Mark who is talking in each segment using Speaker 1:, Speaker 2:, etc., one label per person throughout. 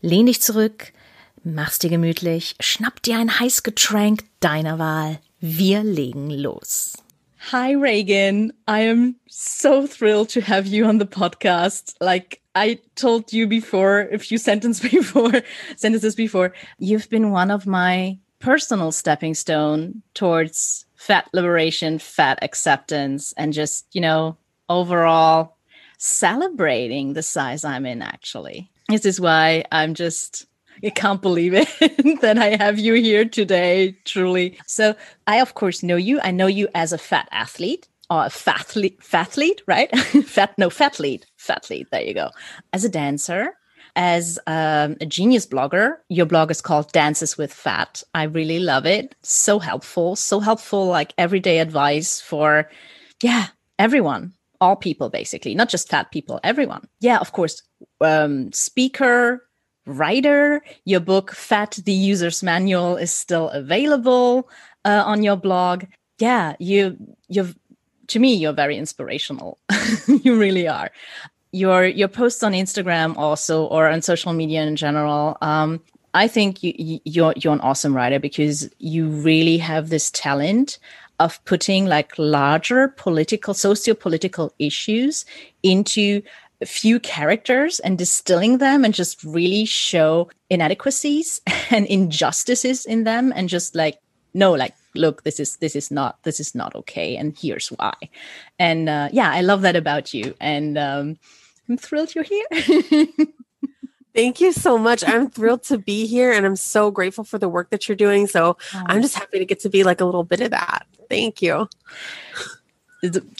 Speaker 1: Lehn dich zurück, mach's dir gemütlich, schnapp dir ein heiß Getränk deiner Wahl. Wir legen los. Hi, Reagan. I am so thrilled to have you on the podcast. Like I told you before, a few sentences before, sentences before, you've been one of my personal stepping stone towards fat liberation, fat acceptance, and just, you know, overall celebrating the size I'm in, actually. This is why I'm just I can't believe it that I have you here today, truly. So I of course know you. I know you as a fat athlete or a fathlete, fathlete, right? fat, no, fathlete, fathlete. There you go. As a dancer, as um, a genius blogger. Your blog is called Dances with Fat. I really love it. So helpful, so helpful, like everyday advice for, yeah, everyone, all people, basically, not just fat people, everyone. Yeah, of course, um, speaker, writer. Your book, Fat the User's Manual, is still available uh, on your blog. Yeah, you, you've, to me, you're very inspirational. you really are your your posts on Instagram also or on social media in general. Um, I think you, you're you're an awesome writer because you really have this talent of putting like larger political, socio-political issues into few characters and distilling them and just really show inadequacies and injustices in them and just like no like look this is this is not this is not okay and here's why and uh, yeah i love that about you and um, i'm thrilled you're here
Speaker 2: Thank you so much. I'm thrilled to be here and I'm so grateful for the work that you're doing. So. I'm just happy to get to be like a little bit of that. Thank you.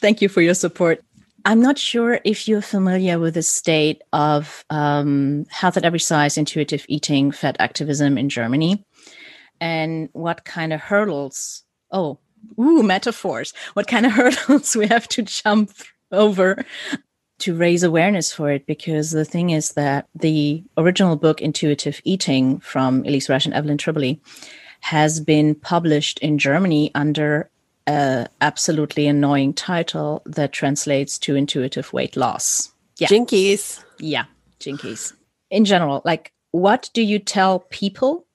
Speaker 1: Thank you for your support. I'm not sure if you're familiar with the state of um, health at every size, intuitive eating, fat activism in Germany, and what kind of hurdles, oh, ooh, metaphors, what kind of hurdles we have to jump over to raise awareness for it because the thing is that the original book intuitive eating from elyse resch and evelyn tribole has been published in germany under a absolutely annoying title that translates to intuitive weight loss.
Speaker 2: Yeah. Jinkies.
Speaker 1: Yeah jinkies. In general like what do you tell people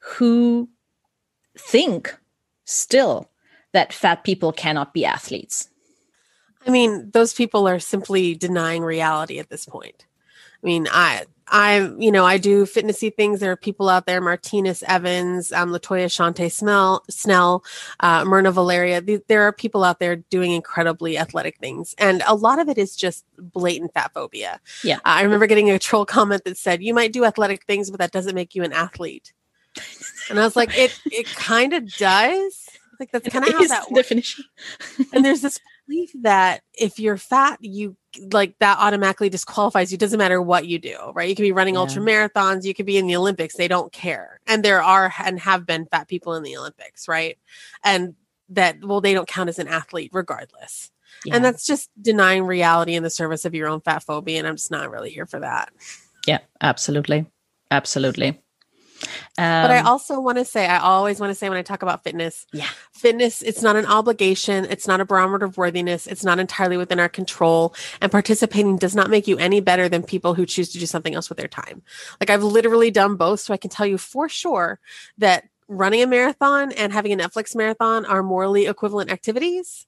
Speaker 1: who think still that fat people cannot be athletes?
Speaker 2: I mean, those people are simply denying reality at this point. I mean, I, I, you know, I do fitnessy things. There are people out there, Martinus Evans, um, Latoya Shauntay Snell, Snell, uh, Mirna Valerio. there are people out there doing incredibly athletic things. And a lot of it is just blatant fat phobia.
Speaker 1: Yeah. Uh,
Speaker 2: I remember getting a troll comment that said, you might do athletic things, but that doesn't make you an athlete. and I was like, it, it kind of does. Like that's kind of how that works. definition. and there's this belief that if you're fat, you like that automatically disqualifies you. Doesn't matter what you do, right? You could be running yeah. ultra marathons, you could be in the Olympics. They don't care. And there are and have been fat people in the Olympics, right? And that, well, they don't count as an athlete regardless. Yeah. And that's just denying reality in the service of your own fat phobia. And I'm just not really here for that.
Speaker 1: Yeah, absolutely. Absolutely.
Speaker 2: Um, but I um, also want to say, I always want to say when I talk about fitness,
Speaker 1: yeah,
Speaker 2: fitness, it's not an obligation. It's not a barometer of worthiness. It's not entirely within our control. And participating does not make you any better than people who choose to do something else with their time. Like I've literally done both. So I can tell you for sure that running a marathon and having a Netflix marathon are morally equivalent activities.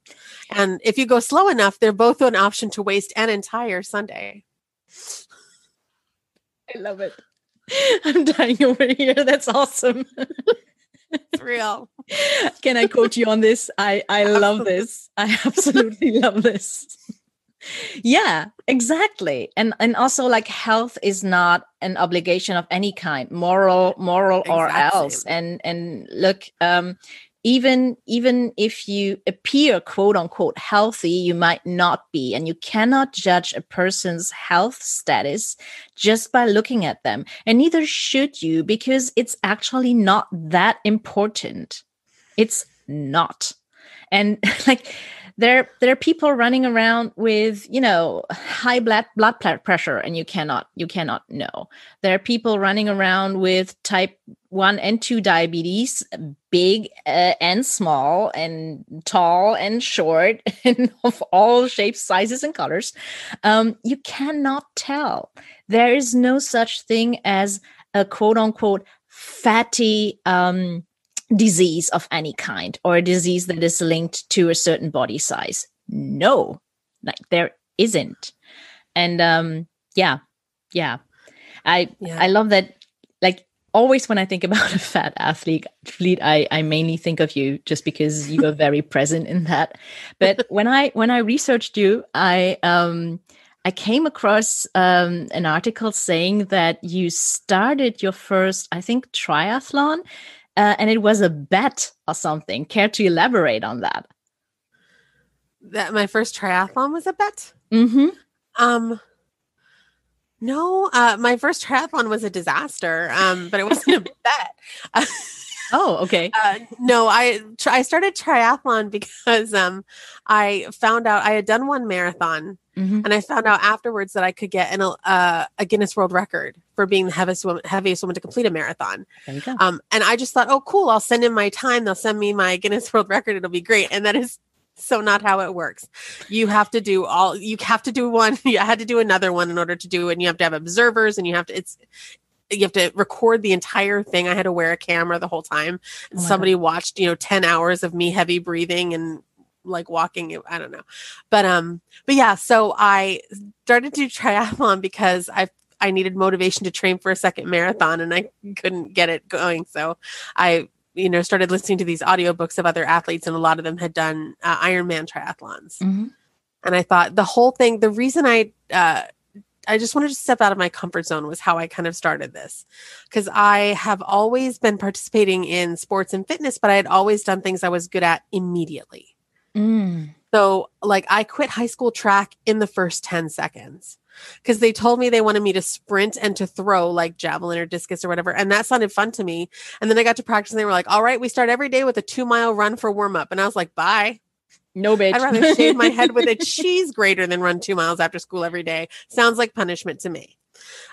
Speaker 2: And if you go slow enough, they're both an option to waste an entire Sunday.
Speaker 1: I love it. I'm dying over here. That's awesome.
Speaker 2: it's real.
Speaker 1: Can I quote you on this? I I love this. I absolutely love this. Yeah, exactly. And and also like health is not an obligation of any kind, moral, moral exactly. or else. And and look, um even even if you appear quote unquote healthy you might not be and you cannot judge a person's health status just by looking at them and neither should you because it's actually not that important. It's not. And like there there are people running around with you know high blood blood pressure and you cannot you cannot know. There are people running around with type 1 and 2 diabetes big uh, and small and tall and short and of all shapes sizes and colors. Um, you cannot tell. There is no such thing as a quote unquote fatty um, disease of any kind or a disease that is linked to a certain body size. No, like there isn't. And um yeah, yeah. I yeah. I love that like always when I think about a fat athlete, athlete I, I mainly think of you just because you are very present in that. But when I when I researched you, I um I came across um, an article saying that you started your first, I think, triathlon uh, and it was a bet or something. Care to elaborate on that?
Speaker 2: That my first triathlon was a bet.
Speaker 1: Mm-hmm.
Speaker 2: Um, no, uh, my first triathlon was a disaster. Um, but it wasn't a bet.
Speaker 1: oh, okay.
Speaker 2: Uh, no, I I started triathlon because um, I found out I had done one marathon Mm-hmm. And I found out afterwards that I could get an, uh, a Guinness World Record for being the heaviest woman, heaviest woman to complete a marathon. Um, and I just thought, oh, cool, I'll send in my time. They'll send me my Guinness World Record. It'll be great. And that is so not how it works. You have to do all, you have to do one. You had to do another one in order to do it. And you have to have observers and you have to, it's, you have to record the entire thing. I had to wear a camera the whole time. Oh Somebody God. watched, you know, 10 hours of me heavy breathing and like walking i don't know but um but yeah so i started to triathlon because i i needed motivation to train for a second marathon and i couldn't get it going so i you know started listening to these audiobooks of other athletes and a lot of them had done uh, ironman triathlons mm-hmm. and i thought the whole thing the reason i uh I just wanted to step out of my comfort zone was how I kind of started this. Cuz I have always been participating in sports and fitness, but I had always done things I was good at immediately.
Speaker 1: Mm.
Speaker 2: So, like, I quit high school track in the first 10 seconds because they told me they wanted me to sprint and to throw like javelin or discus or whatever. And that sounded fun to me. And then I got to practice and they were like, all right, we start every day with a two mile run for warm up. And I was like, bye.
Speaker 1: No, bitch.
Speaker 2: I'd rather shave my head with a cheese grater than run two miles after school every day. Sounds like punishment to me.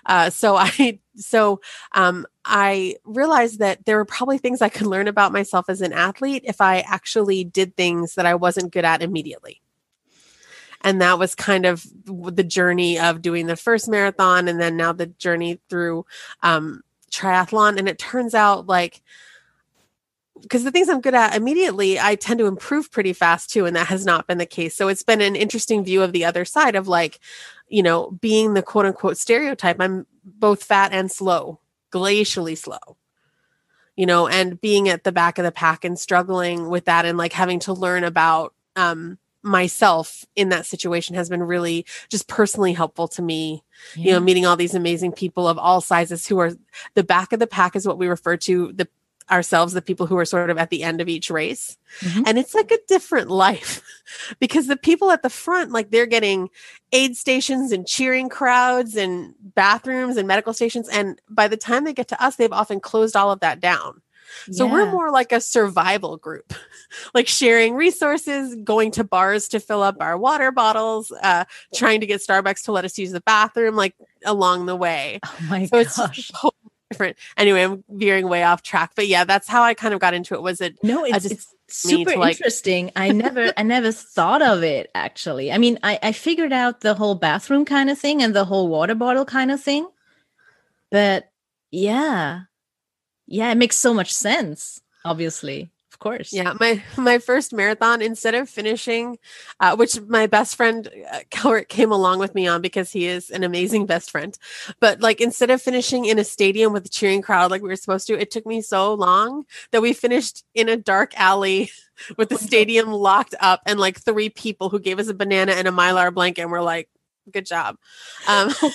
Speaker 2: Uh, so I so um, I realized that there were probably things I could learn about myself as an athlete if I actually did things that I wasn't good at immediately. And that was kind of the journey of doing the first marathon, and then now the journey through um, triathlon. And it turns out like because the things I'm good at immediately, I tend to improve pretty fast too. And that has not been the case. So it's been an interesting view of the other side of like, you know, being the quote unquote stereotype. I'm both fat and slow, glacially slow, you know, and being at the back of the pack and struggling with that and like having to learn about, um, myself in that situation has been really just personally helpful to me yeah. you know meeting all these amazing people of all sizes who are the back of the pack is what we refer to the ourselves the people who are sort of at the end of each race mm-hmm. and it's like a different life because the people at the front like they're getting aid stations and cheering crowds and bathrooms and medical stations and by the time they get to us they've often closed all of that down so yeah. we're more like a survival group, like sharing resources, going to bars to fill up our water bottles, uh, trying to get Starbucks to let us use the bathroom, like along the way.
Speaker 1: Oh my so gosh
Speaker 2: different. Anyway, I'm veering way off track, but yeah, that's how I kind of got into it. Was it?
Speaker 1: No, it's, it's super like, interesting. I never, I never thought of it actually. I mean, I, I figured out the whole bathroom kind of thing and the whole water bottle kind of thing, but yeah, yeah, it makes so much sense. Obviously, of course.
Speaker 2: Yeah, my my first marathon instead of finishing, uh, which my best friend uh, came along with me on because he is an amazing best friend. But like instead of finishing in a stadium with a cheering crowd like we were supposed to, it took me so long that we finished in a dark alley with the stadium locked up and like three people who gave us a banana and a mylar blanket and we're like, good job. Um, oh,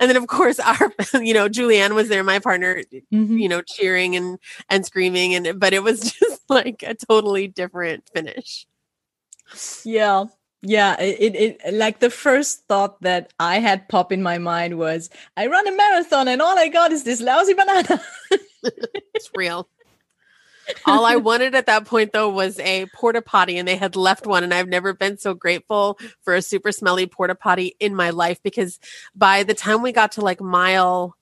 Speaker 2: and then of course our you know julianne was there my partner mm-hmm. you know cheering and and screaming and but it was just like a totally different finish.
Speaker 1: Yeah. Yeah it, it, it like the first thought that i had pop in my mind was i run a marathon and all i got is this lousy banana.
Speaker 2: It's real all I wanted at that point though was a porta potty and they had left one and I've never been so grateful for a super smelly porta potty in my life because by the time we got to like mile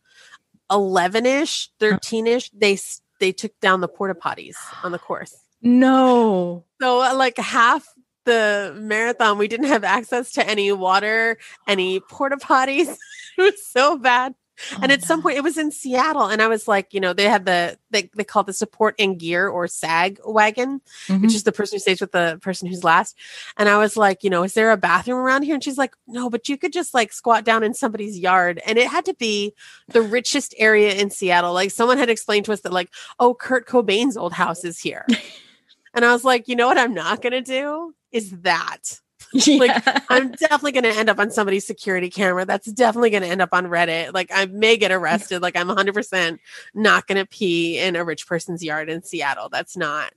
Speaker 2: 11ish, 13ish, they they took down the porta potties on the course.
Speaker 1: No.
Speaker 2: So uh, like half the marathon we didn't have access to any water, any porta potties. it was so bad. Oh, and at some point it was in Seattle and I was like, you know, they had the they, they call the support and gear or SAG wagon, mm-hmm. which is the person who stays with the person who's last. And I was like, you know, is there a bathroom around here? And she's like, no, but you could just like squat down in somebody's yard. And it had to be the richest area in Seattle. Like someone had explained to us that like, oh, Kurt Cobain's old house is here. and I was like, you know what I'm not gonna do is that. Yeah. Like I'm definitely going to end up on somebody's security camera. That's definitely going to end up on Reddit. Like I may get arrested. Like I'm 100% not going to pee in a rich person's yard in Seattle. That's not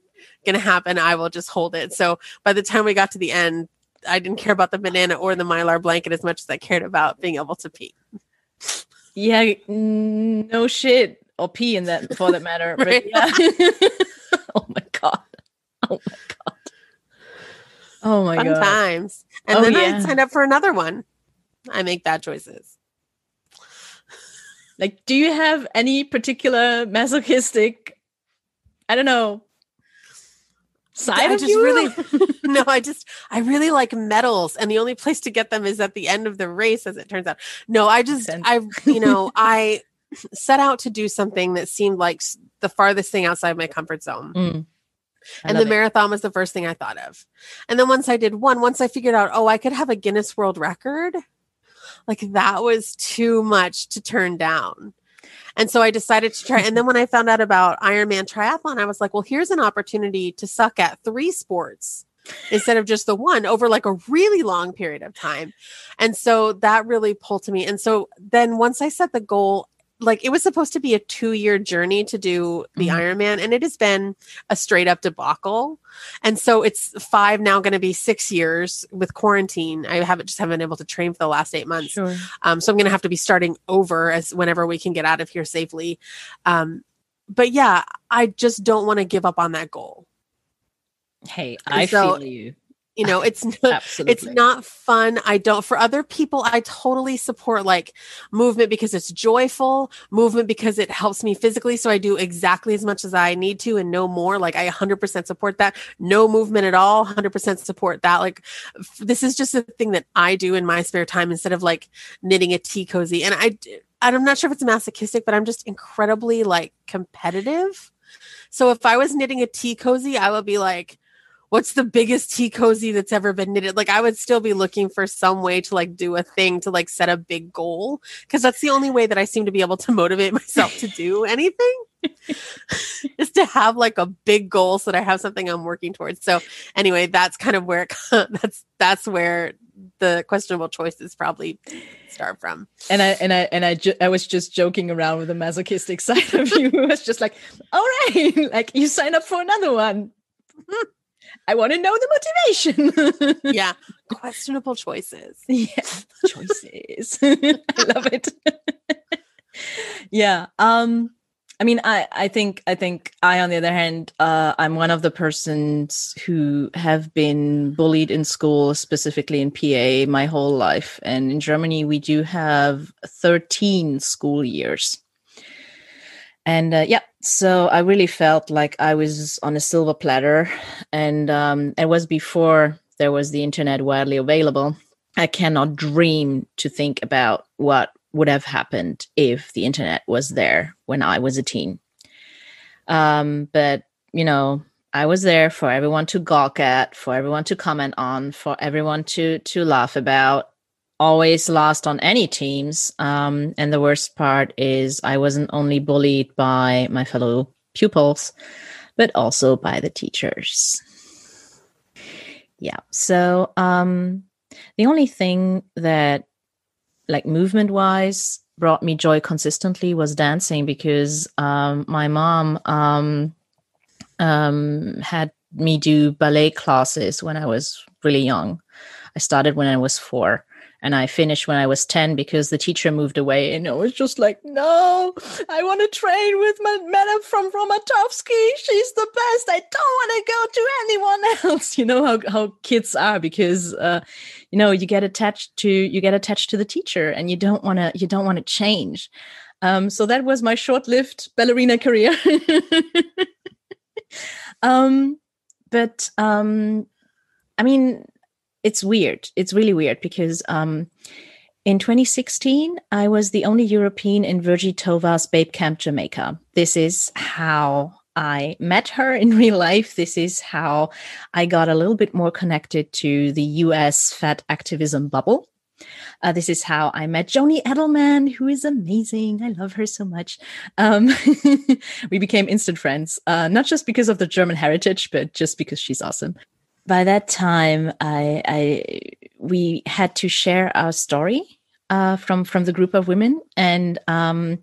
Speaker 2: going to happen. I will just hold it. So by the time we got to the end, I didn't care about the banana or the mylar blanket as much as I cared about being able to pee.
Speaker 1: Yeah, no shit. Or pee in that for that matter. But yeah. oh my god. Oh my god. Oh my
Speaker 2: Fun
Speaker 1: god.
Speaker 2: times. And oh, then yeah. I signed up for another one. I make bad choices.
Speaker 1: Like, do you have any particular masochistic, I don't know, side
Speaker 2: I
Speaker 1: of
Speaker 2: just
Speaker 1: you?
Speaker 2: really no, I just I really like medals, and the only place to get them is at the end of the race, as it turns out. No, I just I you know I set out to do something that seemed like the farthest thing outside my comfort zone. Mm and the it. marathon was the first thing I thought of. And then once I did one, once I figured out, oh, I could have a Guinness World Record, like that was too much to turn down. And so I decided to try. And then when I found out about Ironman triathlon, I was like, well, here's an opportunity to suck at three sports instead of just the one over like a really long period of time. And so that really pulled to me. And so then once I set the goal like it was supposed to be a two year journey to do the mm-hmm. Ironman, and it has been a straight up debacle. And so it's five now, going to be six years with quarantine. I haven't just haven't been able to train for the last eight months. Sure. Um, so I'm going to have to be starting over as whenever we can get out of here safely. Um, but yeah, I just don't want to give up on that goal.
Speaker 1: Hey, I so, feel you
Speaker 2: you know it's not, it's not fun. I don't for other people i totally support like movement because it's joyful movement because it helps me physically so i do exactly as much as i need to and no more. Like i 100% support that. No movement at all 100% support that. Like f- this is just a thing that i do in my spare time instead of like knitting a tea cozy. And i i'm not sure if it's masochistic but i'm just incredibly like competitive. So if i was knitting a tea cozy i would be like what's the biggest tea cozy that's ever been knitted like i would still be looking for some way to like do a thing to like set a big goal because that's the only way that i seem to be able to motivate myself to do anything is to have like a big goal so that i have something i'm working towards so anyway that's kind of where it, that's that's where the questionable choices probably start from.
Speaker 1: And I and I and I ju- I was just joking around with the masochistic side of you. it was just like, all right, like you sign up for another one. I want to know the motivation.
Speaker 2: yeah. Questionable choices.
Speaker 1: Yeah. Choices. I love it. yeah. Um, I mean, I, I think I think I, on the other hand, uh, I'm one of the persons who have been bullied in school, specifically in PA, my whole life. And in Germany, we do have 13 school years. And uh, yeah, so I really felt like I was on a silver platter, and um, it was before there was the internet widely available. I cannot dream to think about what would have happened if the internet was there when I was a teen. Um, but you know, I was there for everyone to gawk at, for everyone to comment on, for everyone to to laugh about. Always lost on any teams. Um, and the worst part is I wasn't only bullied by my fellow pupils, but also by the teachers. Yeah. So um, the only thing that, like movement wise, brought me joy consistently was dancing because um, my mom um, um, had me do ballet classes when I was really young. I started when I was four and I finished when I was 10 because the teacher moved away. And I was just like, no, I want to train with my madam from Romatowski. She's the best. I don't want to go to anyone else. You know how, how kids are because, uh, you know, you get attached to, you get attached to the teacher and you don't want to, you don't want to change. Um, so that was my short-lived ballerina career. um, but um, I mean, it's weird. It's really weird because um, in 2016, I was the only European in Virgie Tovar's Babe Camp Jamaica. This is how I met her in real life. This is how I got a little bit more connected to the US fat activism bubble. Uh, this is how I met Joni Edelman, who is amazing. I love her so much. Um, we became instant friends, uh, not just because of the German heritage, but just because she's awesome. By that time, I, I we had to share our story uh, from from the group of women, and um,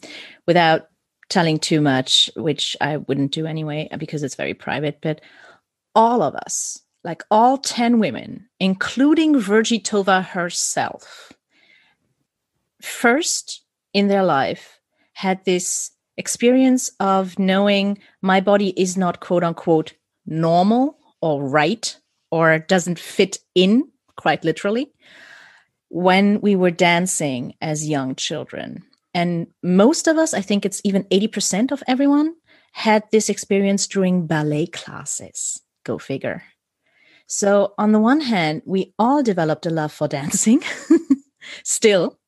Speaker 1: without telling too much, which I wouldn't do anyway because it's very private. But all of us, like all ten women, including Virgie Tovar herself, first in their life had this experience of knowing my body is not quote unquote normal or right or doesn't fit in quite literally when we were dancing as young children. And most of us, I think it's even 80% of everyone, had this experience during ballet classes. Go figure. So, on the one hand, we all developed a love for dancing, still,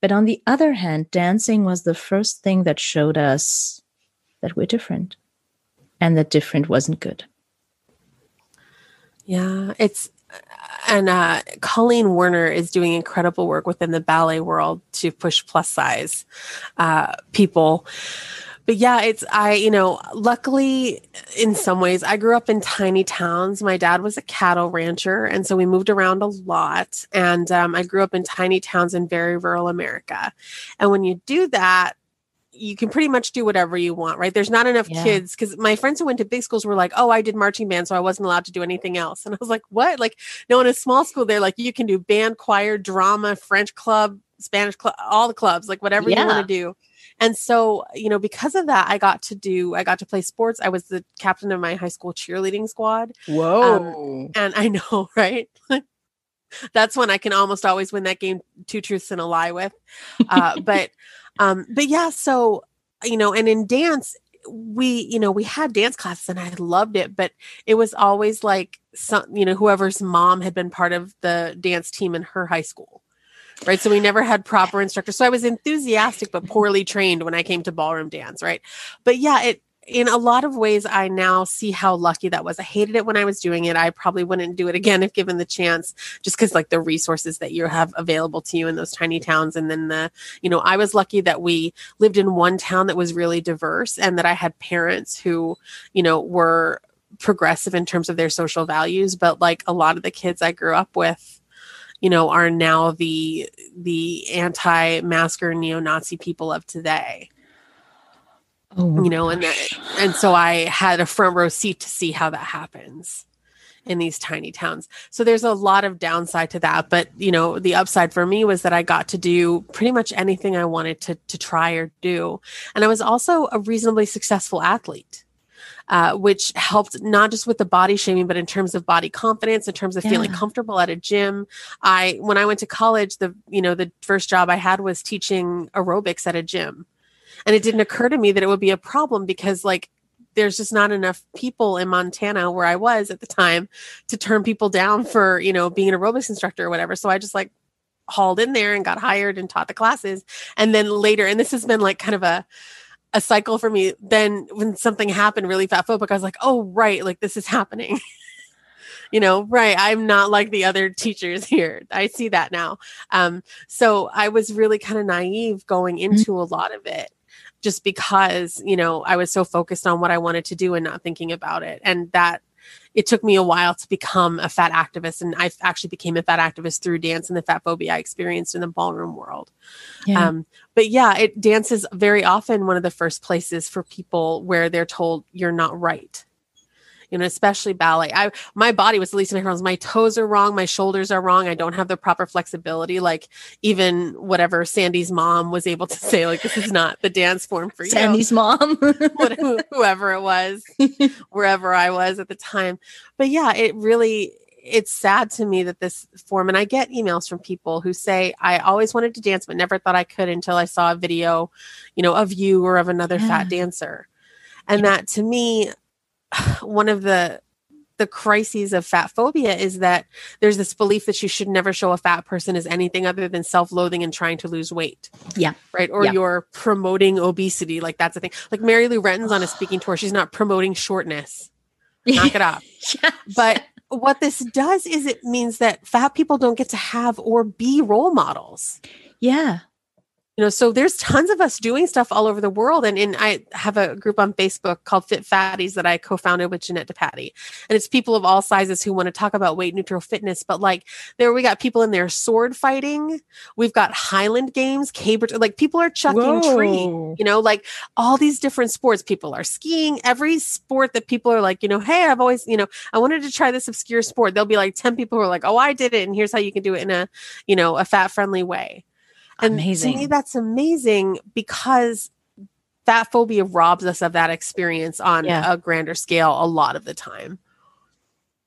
Speaker 1: but on the other hand, dancing was the first thing that showed us that we're different and that different wasn't good.
Speaker 2: Yeah, it's and uh, Colleen Werner is doing incredible work within the ballet world to push plus size uh, people but yeah, it's I, you know, luckily in some ways I grew up in tiny towns. My dad was a cattle rancher, and so we moved around a lot. And um, I grew up in tiny towns in very rural America. And when you do that, you can pretty much do whatever you want, right? There's not enough yeah. kids because my friends who went to big schools were like, "Oh, I did marching band, so I wasn't allowed to do anything else." And I was like, "What?" Like, no, in a small school, they're like, you can do band, choir, drama, French club, Spanish club, all the clubs, like whatever yeah. you want to do. And so, you know, because of that, I got to do, I got to play sports. I was the captain of my high school cheerleading squad.
Speaker 1: Um, Whoa. Um,
Speaker 2: and I know, right? That's when I can almost always win that game, two truths and a lie with. Uh, but, um, but yeah, so, you know, and in dance, we, you know, we had dance classes and I loved it, but it was always like some, you know, whoever's mom had been part of the dance team in her high school right? So we never had proper instructors. So I was enthusiastic but poorly trained when I came to ballroom dance, right? But yeah, it in a lot of ways I now see how lucky that was. I hated it when I was doing it. I probably wouldn't do it again if given the chance just cuz like the resources that you have available to you in those tiny towns and then the you know, I was lucky that we lived in one town that was really diverse and that I had parents who, you know, were progressive in terms of their social values, but like a lot of the kids I grew up with you know, are now the the anti-masker neo-Nazi people of today. Oh, you know, and that, and so I had a front row seat to see how that happens in these tiny towns. So there's a lot of downside to that, but you know, the upside for me was that I got to do pretty much anything I wanted to to try or do. And I was also a reasonably successful athlete uh, which helped not just with the body shaming, but in terms of body confidence, in terms of yeah. feeling comfortable at a gym. I, when I went to college, the, you know, the first job I had was teaching aerobics at a gym. And it didn't occur to me that it would be a problem because like there's just not enough people in Montana where I was at the time to turn people down for, you know, being an aerobics instructor or whatever. So I just like hauled in there and got hired and taught the classes. And then later, and this has been like kind of a a cycle for me. Then when something happened really fat phobic, I was like, oh right, like this is happening. you know, right. I'm not like the other teachers here. I see that now. Um, so I was really kind of naive going mm-hmm. into a lot of it just because, you know, I was so focused on what I wanted to do and not thinking about it. And that it took me a while to become a fat activist and i actually became a fat activist through dance and the fat phobia i experienced in the ballroom world yeah. Um, but yeah it dance is very often one of the first places for people where they're told you're not right you know, especially ballet. I my body was the least of my problems. My toes are wrong, my shoulders are wrong. I don't have the proper flexibility. Like even whatever Sandy's mom was able to say, like this is not the dance form for you.
Speaker 1: Sandy's mom,
Speaker 2: whoever it was, wherever I was at the time. But yeah, it really it's sad to me that this form and i get emails from people who say i always wanted to dance but never thought i could until i saw a video you know of you or of another yeah. fat dancer and that to me one of the the crises of fat phobia is that there's this belief that you should never show a fat person as anything other than self-loathing and trying to lose weight.
Speaker 1: Yeah.
Speaker 2: Right. Or
Speaker 1: yeah.
Speaker 2: you're promoting obesity. Like that's a thing. Like Mary Lou Retton's on a speaking tour. She's not promoting shortness. Knock it off. yes. But what this does is it means that fat people don't get to have or be role models.
Speaker 1: Yeah
Speaker 2: you know so there's tons of us doing stuff all over the world. And, and i have a group on facebook called fit fatties that i co-founded with jeanette DePatie and it's people of all sizes who want to talk about weight neutral fitness but like there we got people in there sword fighting. We've got highland games caber like people are chucking Whoa. tree you know like all these different sports. People are skiing. Every sport that people are like you know hey i've always you know i wanted to try this obscure sport. There'll be like 10 people who are like oh i did it and here's how you can do it in a you know a fat friendly way and amazing. to me, that's amazing because that phobia robs us of that experience on yeah. a grander scale a lot of the time.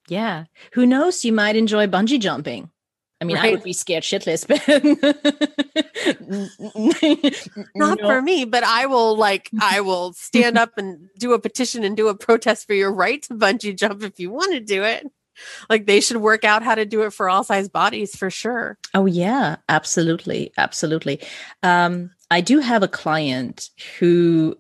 Speaker 1: Yeah. Who knows? You might enjoy bungee jumping. I mean, right. I would be scared shitless, but
Speaker 2: not no. for me. But I will like I will stand up and do a petition and do a protest for your right to bungee jump if you want to do it like they should work out how to do it for all size bodies for sure.
Speaker 1: Oh yeah, absolutely, absolutely. Um, I do have a client who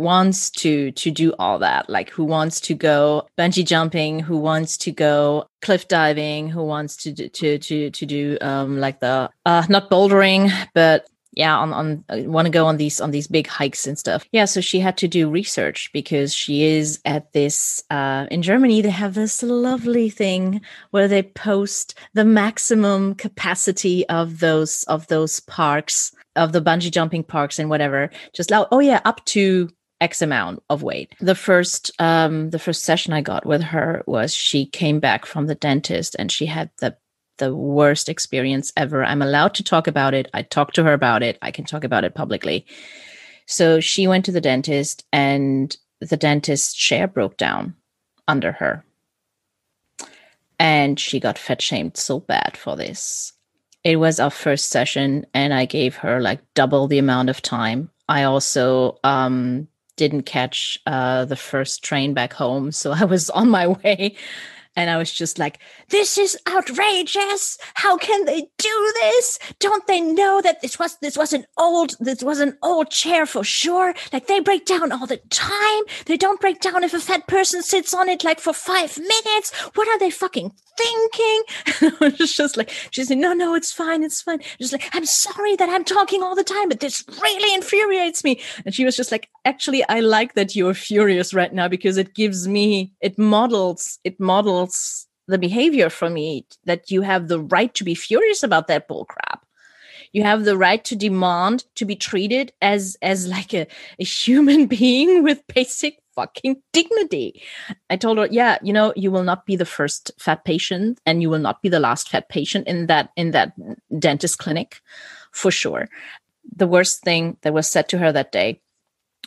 Speaker 1: wants to to do all that like who wants to go bungee jumping who wants to go cliff diving who wants to do, to to to do um like the uh not bouldering but yeah on on uh, want to go on these on these big hikes and stuff. Yeah so she had to do research because she is at this uh in germany they have this lovely thing where they post the maximum capacity of those of those parks of the bungee jumping parks and whatever just like oh yeah up to x amount of weight. The first um the first session i got with her was she came back from the dentist and she had the the worst experience ever. I'm allowed to talk about it. I talked to her about it. I can talk about it publicly. So she went to the dentist, and the dentist's chair broke down under her. And she got fat shamed so bad for this. It was our first session, and I gave her like double the amount of time. I also um, didn't catch uh, the first train back home. So I was on my way and I was just like, this is outrageous. How can they do this? Don't they know that this was this was an old this was an old chair for sure? Like they break down all the time. They don't break down if a fat person sits on it like for five minutes. What are they fucking thinking? And I was just like, she's like, no, no, it's fine, it's fine. Just like, I'm sorry that I'm talking all the time, but this really infuriates me. And she was just like, actually, I like that you're furious right now because it gives me, it models, it models the behavior for me that you have the right to be furious about that bullcrap you have the right to demand to be treated as as like a, a human being with basic fucking dignity. I told her, yeah, you know, you will not be the first fat patient and you will not be the last fat patient in that in that dentist clinic for sure. The worst thing that was said to her that day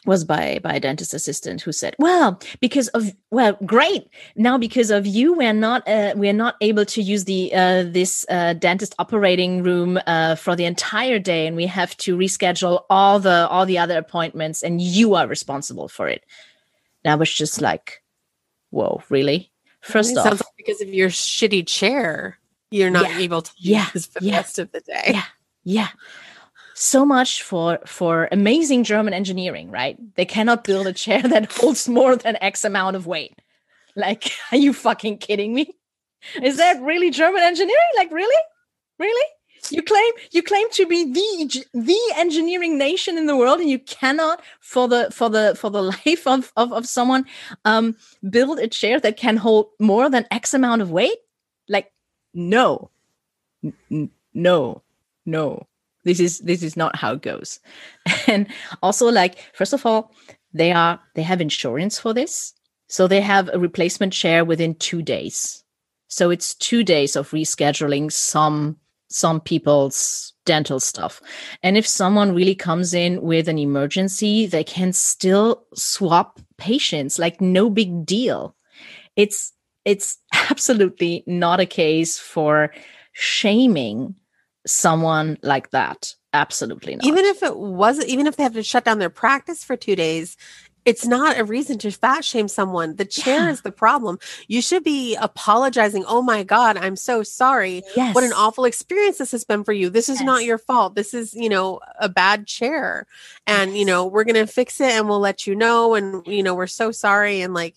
Speaker 1: was by by a dentist assistant who said well because of well great now because of you we're not uh, we're not able to use the uh, this uh, dentist operating room uh, for the entire day and we have to reschedule all the all the other appointments and you are responsible for it and I was just like, whoa, really? First off,
Speaker 2: like because of your shitty chair, you're not yeah, able to
Speaker 1: yeah,
Speaker 2: use for
Speaker 1: the
Speaker 2: yeah, rest of the day.
Speaker 1: Yeah. Yeah. So much for for amazing German engineering, right? They cannot build a chair that holds more than X amount of weight. Like, are you fucking kidding me? Is that really German engineering? Like, really? Really? You claim you claim to be the the engineering nation in the world, and you cannot, for the for the for the life of of, of someone, um, build a chair that can hold more than X amount of weight. Like, no, N- no, no. This is this is not how it goes. And also, like, first of all, they are they have insurance for this, so they have a replacement chair within two days. So it's two days of rescheduling some some people's dental stuff. And if someone really comes in with an emergency, they can still swap patients like no big deal. It's it's absolutely not a case for shaming someone like that. Absolutely not.
Speaker 2: Even if it wasn't, even if they have to shut down their practice for two days, it's not a reason to fat shame someone. The chair yeah. is the problem. You should be apologizing. Oh my God, I'm so sorry. Yes. What an awful experience this has been for you. This is yes. not your fault. This is, you know, a bad chair. And, yes. you know, we're going to fix it and we'll let you know. And, you know, we're so sorry. And like,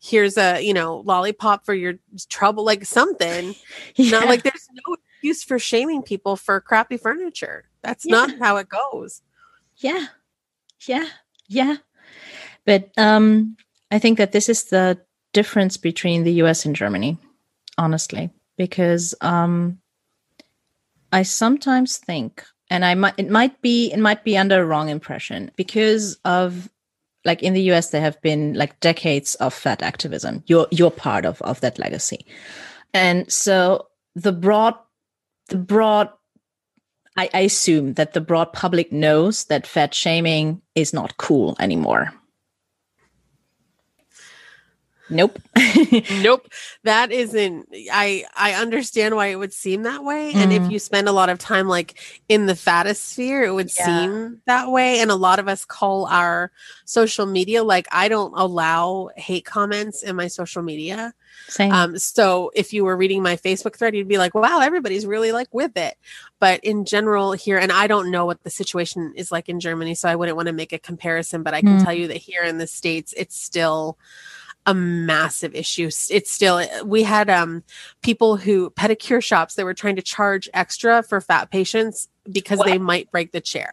Speaker 2: here's a, you know, lollipop for your trouble, like something. yeah. Not like there's no excuse for shaming people for crappy furniture. That's yeah. not how it goes.
Speaker 1: Yeah. Yeah. Yeah. But um, I think that this is the difference between the US and Germany, honestly, because um, I sometimes think, and I might it might be it might be under a wrong impression because of like in the US there have been like decades of fat activism. You're you're part of of that legacy, and so the broad the broad I, I assume that the broad public knows that fat shaming is not cool anymore Nope.
Speaker 2: nope. That isn't I I understand why it would seem that way. Mm. And if mm-hmm. you spend a lot of time like in the fatosphere, it would yeah. seem that way. And a lot of us call our social media like I don't allow hate comments in my social media. Same. Um, so if you were reading my Facebook thread, you'd be like, wow, everybody's really like with it. But in general, here, and I don't know what the situation is like in Germany, so I wouldn't want to make a comparison, but I can mm. tell you that here in the States, it's still a massive issue. It's still we had um people who pedicure shops that were trying to charge extra for fat patients because what? they might break the chair.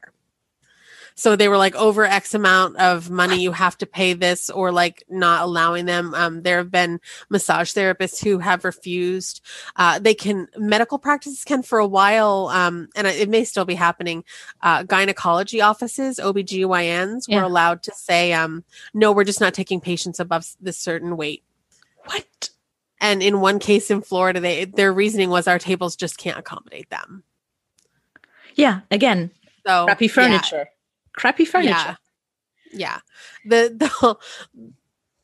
Speaker 2: So they were like over X amount of money, you have to pay this, or like not allowing them. Um, there have been massage therapists who have refused. Uh, they can, medical practices can for a while, um, and it may still be happening. Uh, gynecology offices, OBGYNs yeah. were allowed to say, um, no, we're just not taking patients above this certain weight.
Speaker 1: What?
Speaker 2: And in one case in Florida, they their reasoning was our tables just can't accommodate them.
Speaker 1: Yeah, again, so crappy furniture. Crappy furniture.
Speaker 2: Yeah. Yeah. The the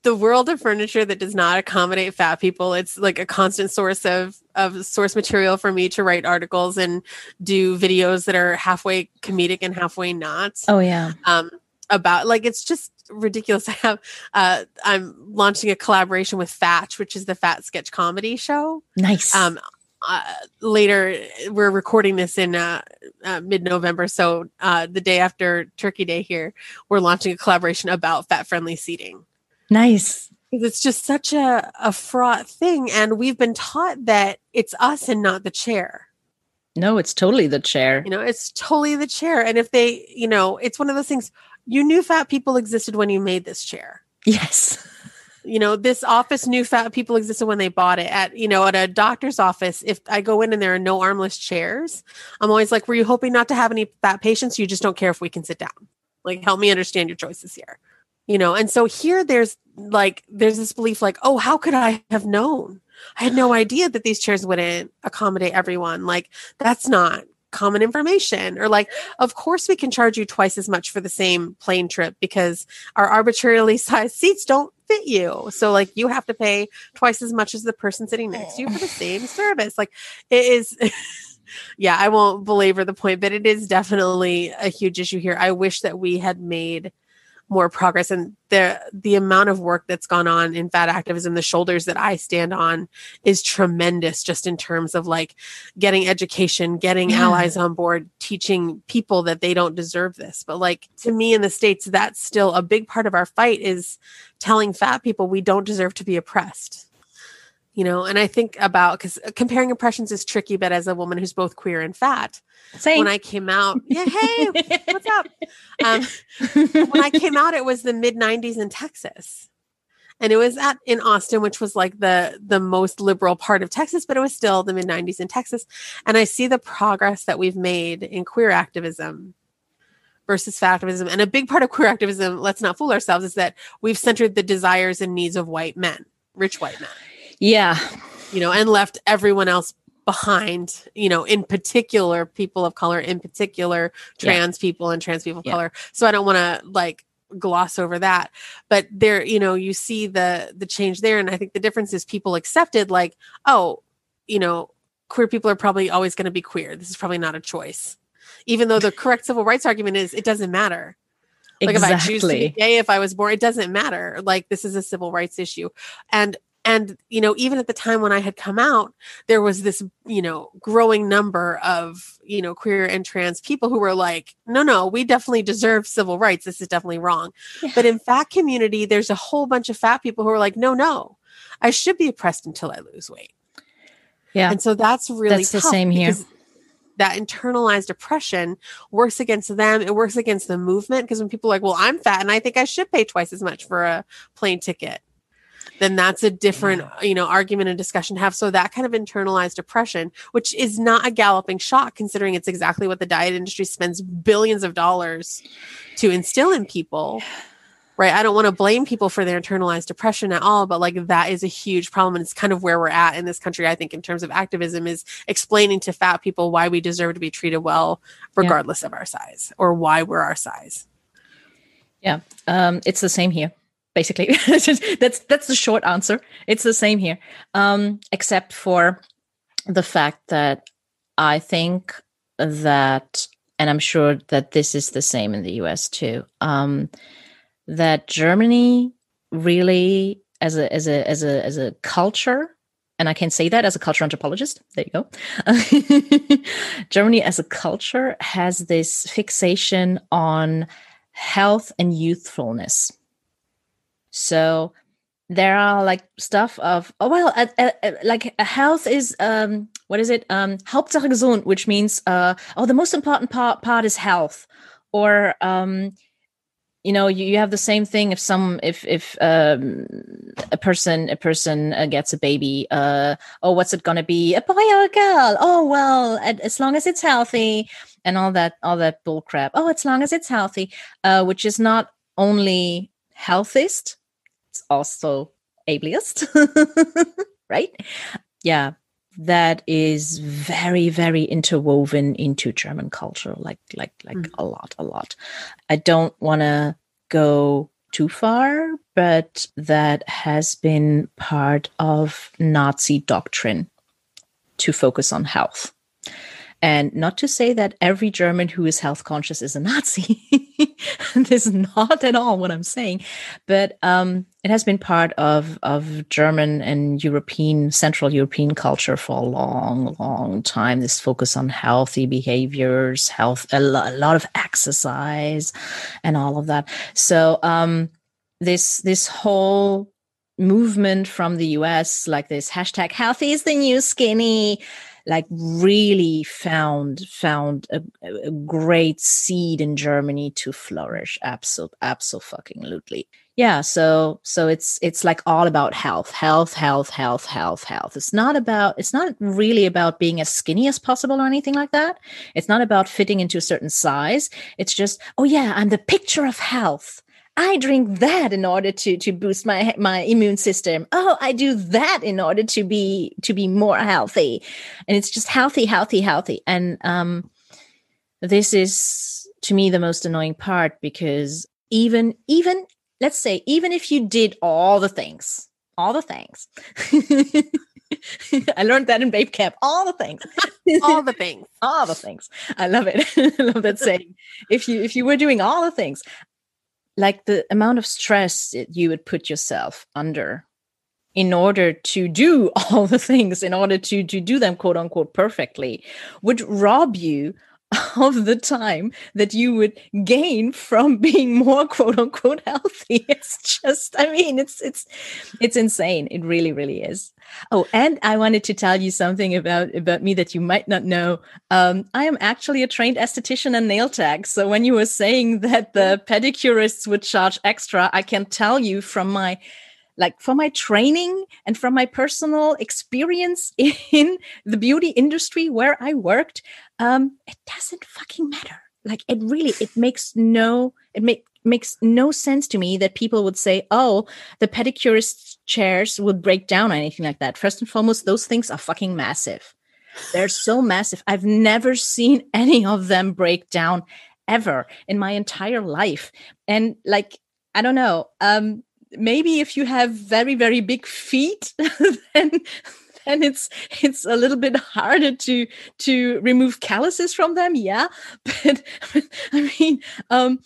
Speaker 2: the world of furniture that does not accommodate fat people it's like a constant source of of source material for me to write articles and do videos that are halfway comedic and halfway not
Speaker 1: oh yeah
Speaker 2: um about like it's just ridiculous i have uh i'm launching a collaboration with fatch which is the fat sketch comedy show
Speaker 1: nice
Speaker 2: um uh, later we're recording this in uh, uh, mid-november so uh, the day after turkey day here we're launching a collaboration about fat friendly seating.
Speaker 1: Nice.
Speaker 2: It's just such a, a fraught thing and we've been taught that it's us and not the chair.
Speaker 1: No it's totally the chair.
Speaker 2: You know it's totally the chair and if they you know it's one of those things you knew fat people existed when you made this chair.
Speaker 1: Yes
Speaker 2: you know this office knew fat people existed when they bought it at you know at a doctor's office. If i go in and there are no armless chairs i'm always like were you hoping not to have any fat patients? You just don't care if we can sit down. Like help me understand your choices here. You know and so here there's like there's this belief like oh how could i have known? I had no idea that these chairs wouldn't accommodate everyone. Like that's not common information or like of course we can charge you twice as much for the same plane trip because our arbitrarily sized seats don't fit you. So like you have to pay twice as much as the person sitting next to you for the oh. same service. Like it is yeah i won't belabor the point but it is definitely a huge issue here. I wish that we had made more progress and the the amount of work that's gone on in fat activism the shoulders that i stand on is tremendous just in terms of like getting education getting yeah. allies on board teaching people that they don't deserve this but like to me in the states that's still a big part of our fight is telling fat people we don't deserve to be oppressed you know and i think about because comparing impressions is tricky but as a woman who's both queer and fat Same. when i came out yeah hey what's up? Um, when i came out it was the mid 90s in texas. And it was at in austin which was like the the most liberal part of texas but it was still the mid 90s in texas. And i see the progress that we've made in queer activism versus fat activism. And a big part of queer activism let's not fool ourselves is that we've centered the desires and needs of white men rich white men
Speaker 1: yeah.
Speaker 2: You know, and left everyone else behind, you know, in particular people of color, in particular trans yeah. people and trans people of yeah. color. So I don't want to like gloss over that but there you know you see the the change there and i think the difference is people accepted like oh you know queer people are probably always going to be queer this is probably not a choice even though the correct civil rights argument is it doesn't matter like exactly. if i choose to be gay if i was born it doesn't matter like this is a civil rights issue and and you know even at the time when i had come out there was this you know growing number of you know queer and trans people who were like no no we definitely deserve civil rights. This is definitely wrong. Yeah. but in fat community there's a whole bunch of fat people who are like no no i should be oppressed until i lose weight.
Speaker 1: Yeah.
Speaker 2: And so that's really that's the same here. that internalized oppression works against them. It works against the movement because when people are like well i'm fat and i think i should pay twice as much for a plane ticket then that's a different yeah. you know argument and discussion to have so that kind of internalized oppression which is not a galloping shock considering it's exactly what the diet industry spends billions of dollars to instill in people right i don't want to blame people for their internalized depression at all but like that is a huge problem and it's kind of where we're at in this country i think in terms of activism is explaining to fat people why we deserve to be treated well regardless yeah. of our size or why we're our size
Speaker 1: yeah um, it's the same here basically. That's that's the short answer. It's the same here. Um, except for the fact that i think that and i'm sure that this is the same in the us too um, that germany really as a as a as a as a culture and i can say that as a culture anthropologist there you go germany as a culture has this fixation on health and youthfulness so there are like stuff of oh well uh, uh, like health is um what is it? Um Hauptsache gesund which means uh oh the most important part part is health. Or um you know you, you have the same thing if some if if um a person a person uh, gets a baby uh oh what's it gonna be? A boy or a girl? Oh well as long as it's healthy and all that all that bull crap oh as long as it's healthy uh which is not only healthist it's also ableist, right? Yeah, that is very very interwoven into german culture like like like mm. a lot a lot i don't want to go too far but that has been part of nazi doctrine to focus on health and not to say that every German who is health conscious is a Nazi. this is not at all what I'm saying. But um, it has been part of, of German and European, Central European culture for a long, long time. This focus on healthy behaviors, health, a, lo- a lot of exercise, and all of that. So um, this this whole movement from the US, like this hashtag healthy is the new skinny like really found found a, a great seed in Germany to flourish. Absolutely, absolutely. Yeah. So so it's it's like all about health, health, health, health, health, health. It's not about it's not really about being as skinny as possible or anything like that. It's not about fitting into a certain size. It's just oh yeah, I'm the picture of health I drink that in order to to boost my my immune system. Oh, I do that in order to be to be more healthy. And it's just healthy, healthy, healthy. And um this is to me the most annoying part because even even let's say even if you did all the things, all the things. I learned that in Babe Camp. All the things.
Speaker 2: all the things.
Speaker 1: all the things. I love it. I love that saying. If you if you were doing all the things, like the amount of stress that you would put yourself under in order to do all the things in order to to do them quote unquote perfectly would rob you of the time that you would gain from being more quote unquote healthy. It's just i mean it's it's it's insane. It really really is. Oh and i wanted to tell you something about about me that you might not know. Um, i am actually a trained esthetician and nail tech. So when you were saying that the pedicurists would charge extra i can tell you from my like from my training and from my personal experience in the beauty industry where I worked, um, it doesn't fucking matter. Like it really, it makes no, it make makes no sense to me that people would say, "Oh, the pedicurist chairs would break down or anything like that." First and foremost, those things are fucking massive. They're so massive. I've never seen any of them break down ever in my entire life. And like, I don't know. Um, maybe if you have very very big feet then then it's it's a little bit harder to to remove calluses from them yeah. But, i mean um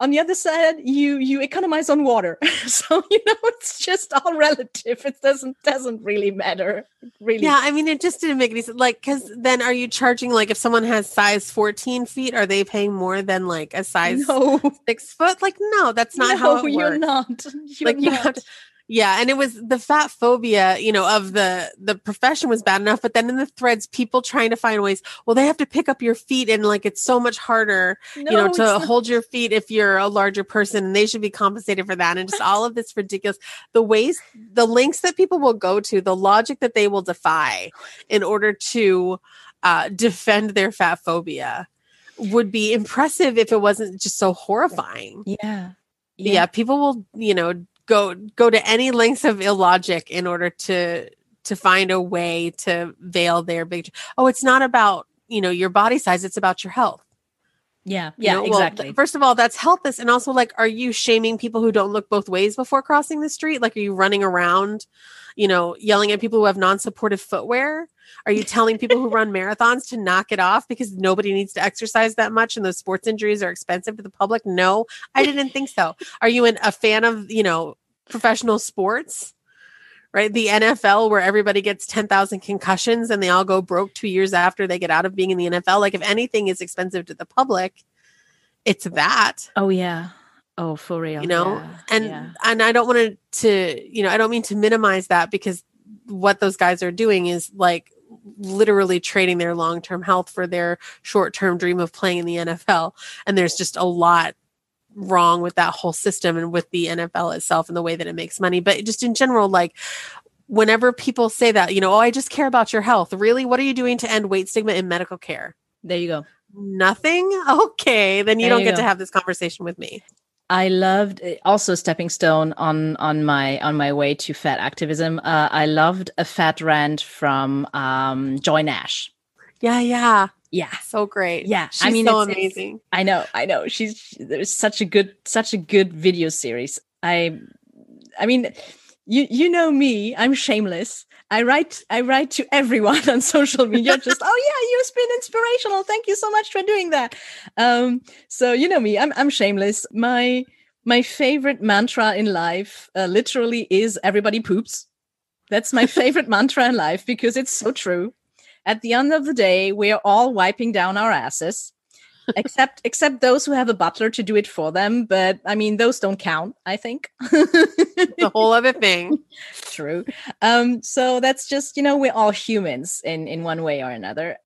Speaker 1: on the other side you you economize on water so you know it's just all relative it doesn't doesn't really matter really
Speaker 2: yeah i mean it just didn't make any sense like because then are you charging like if someone has size 14 feet are they paying more than like a size no. six foot like no that's not
Speaker 1: no,
Speaker 2: how it works.
Speaker 1: you're not you're
Speaker 2: like
Speaker 1: not.
Speaker 2: you have to, yeah, and it was the fat phobia, you know, of the the profession was bad enough, but then in the threads, people trying to find ways. Well, they have to pick up your feet, and like it's so much harder, no, you know, to hold your feet if you're a larger person, and they should be compensated for that. And just all of this ridiculous, the ways, the links that people will go to, the logic that they will defy in order to uh, defend their fat phobia would be impressive if it wasn't just so horrifying.
Speaker 1: Yeah. Yeah.
Speaker 2: yeah people will, you know, go go to any lengths of illogic in order to to find a way to veil their big oh it's not about you know your body size it's about your health
Speaker 1: yeah yeah
Speaker 2: you know,
Speaker 1: exactly
Speaker 2: well, first of all that's healthist and also like are you shaming people who don't look both ways before crossing the street like are you running around you know yelling at people who have non-supportive footwear are you telling people who run marathons to knock it off because nobody needs to exercise that much and those sports injuries are expensive to the public? No, I didn't think so. Are you an, a fan of, you know, professional sports? Right? The NFL where everybody gets 10,000 concussions and they all go broke 2 years after they get out of being in the NFL. Like if anything is expensive to the public, it's that.
Speaker 1: Oh yeah. Oh, for real.
Speaker 2: You know,
Speaker 1: yeah,
Speaker 2: and
Speaker 1: yeah.
Speaker 2: and I don't want to, you know, I don't mean to minimize that because what those guys are doing is like literally trading their long term health for their short term dream of playing in the NFL. And there's just a lot wrong with that whole system and with the NFL itself and the way that it makes money. But just in general, like, whenever people say that, you know, oh, I just care about your health. Really? What are you doing to end weight stigma in medical care?
Speaker 1: There you go.
Speaker 2: Nothing? Okay. Then you there don't you get go. to have this conversation with me.
Speaker 1: I loved also stepping stone on on my on my way to fat activism. Uh, I loved a fat rant from um, Joy Nash.
Speaker 2: Yeah, yeah,
Speaker 1: yeah,
Speaker 2: so great.
Speaker 1: Yeah,
Speaker 2: She's I mean, so it's, amazing.
Speaker 1: It's, I know, I know. She's there's such a good such a good video series. I, I mean, you you know me. I'm shameless. I write I write to everyone on social media just oh yeah you've been inspirational thank you so much for doing that um so you know me I'm I'm shameless my my favorite mantra in life uh, literally is everybody poops that's my favorite mantra in life because it's so true at the end of the day we are all wiping down our asses except except those who have a butler to do it for them but i mean those don't count i think.
Speaker 2: The whole other thing.
Speaker 1: True. Um so that's just you know we're all humans in in one way or another.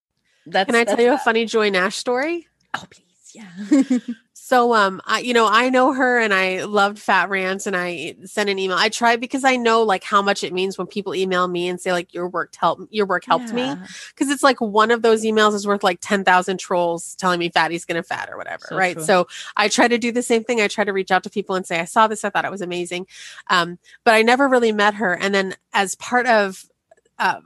Speaker 1: That's
Speaker 2: can i tell you a funny joy nash story?
Speaker 1: Oh please yeah
Speaker 2: So um I you know I know her and I loved Fat Rants and I sent an email. I tried because I know like how much it means when people email me and say like your work helped your work helped yeah. me because it's like one of those emails is worth like 10,000 trolls telling me fatty's going to fat or whatever, so right? True. So I try to do the same thing. I try to reach out to people and say I saw this, I thought it was amazing. Um but I never really met her and then as part of uh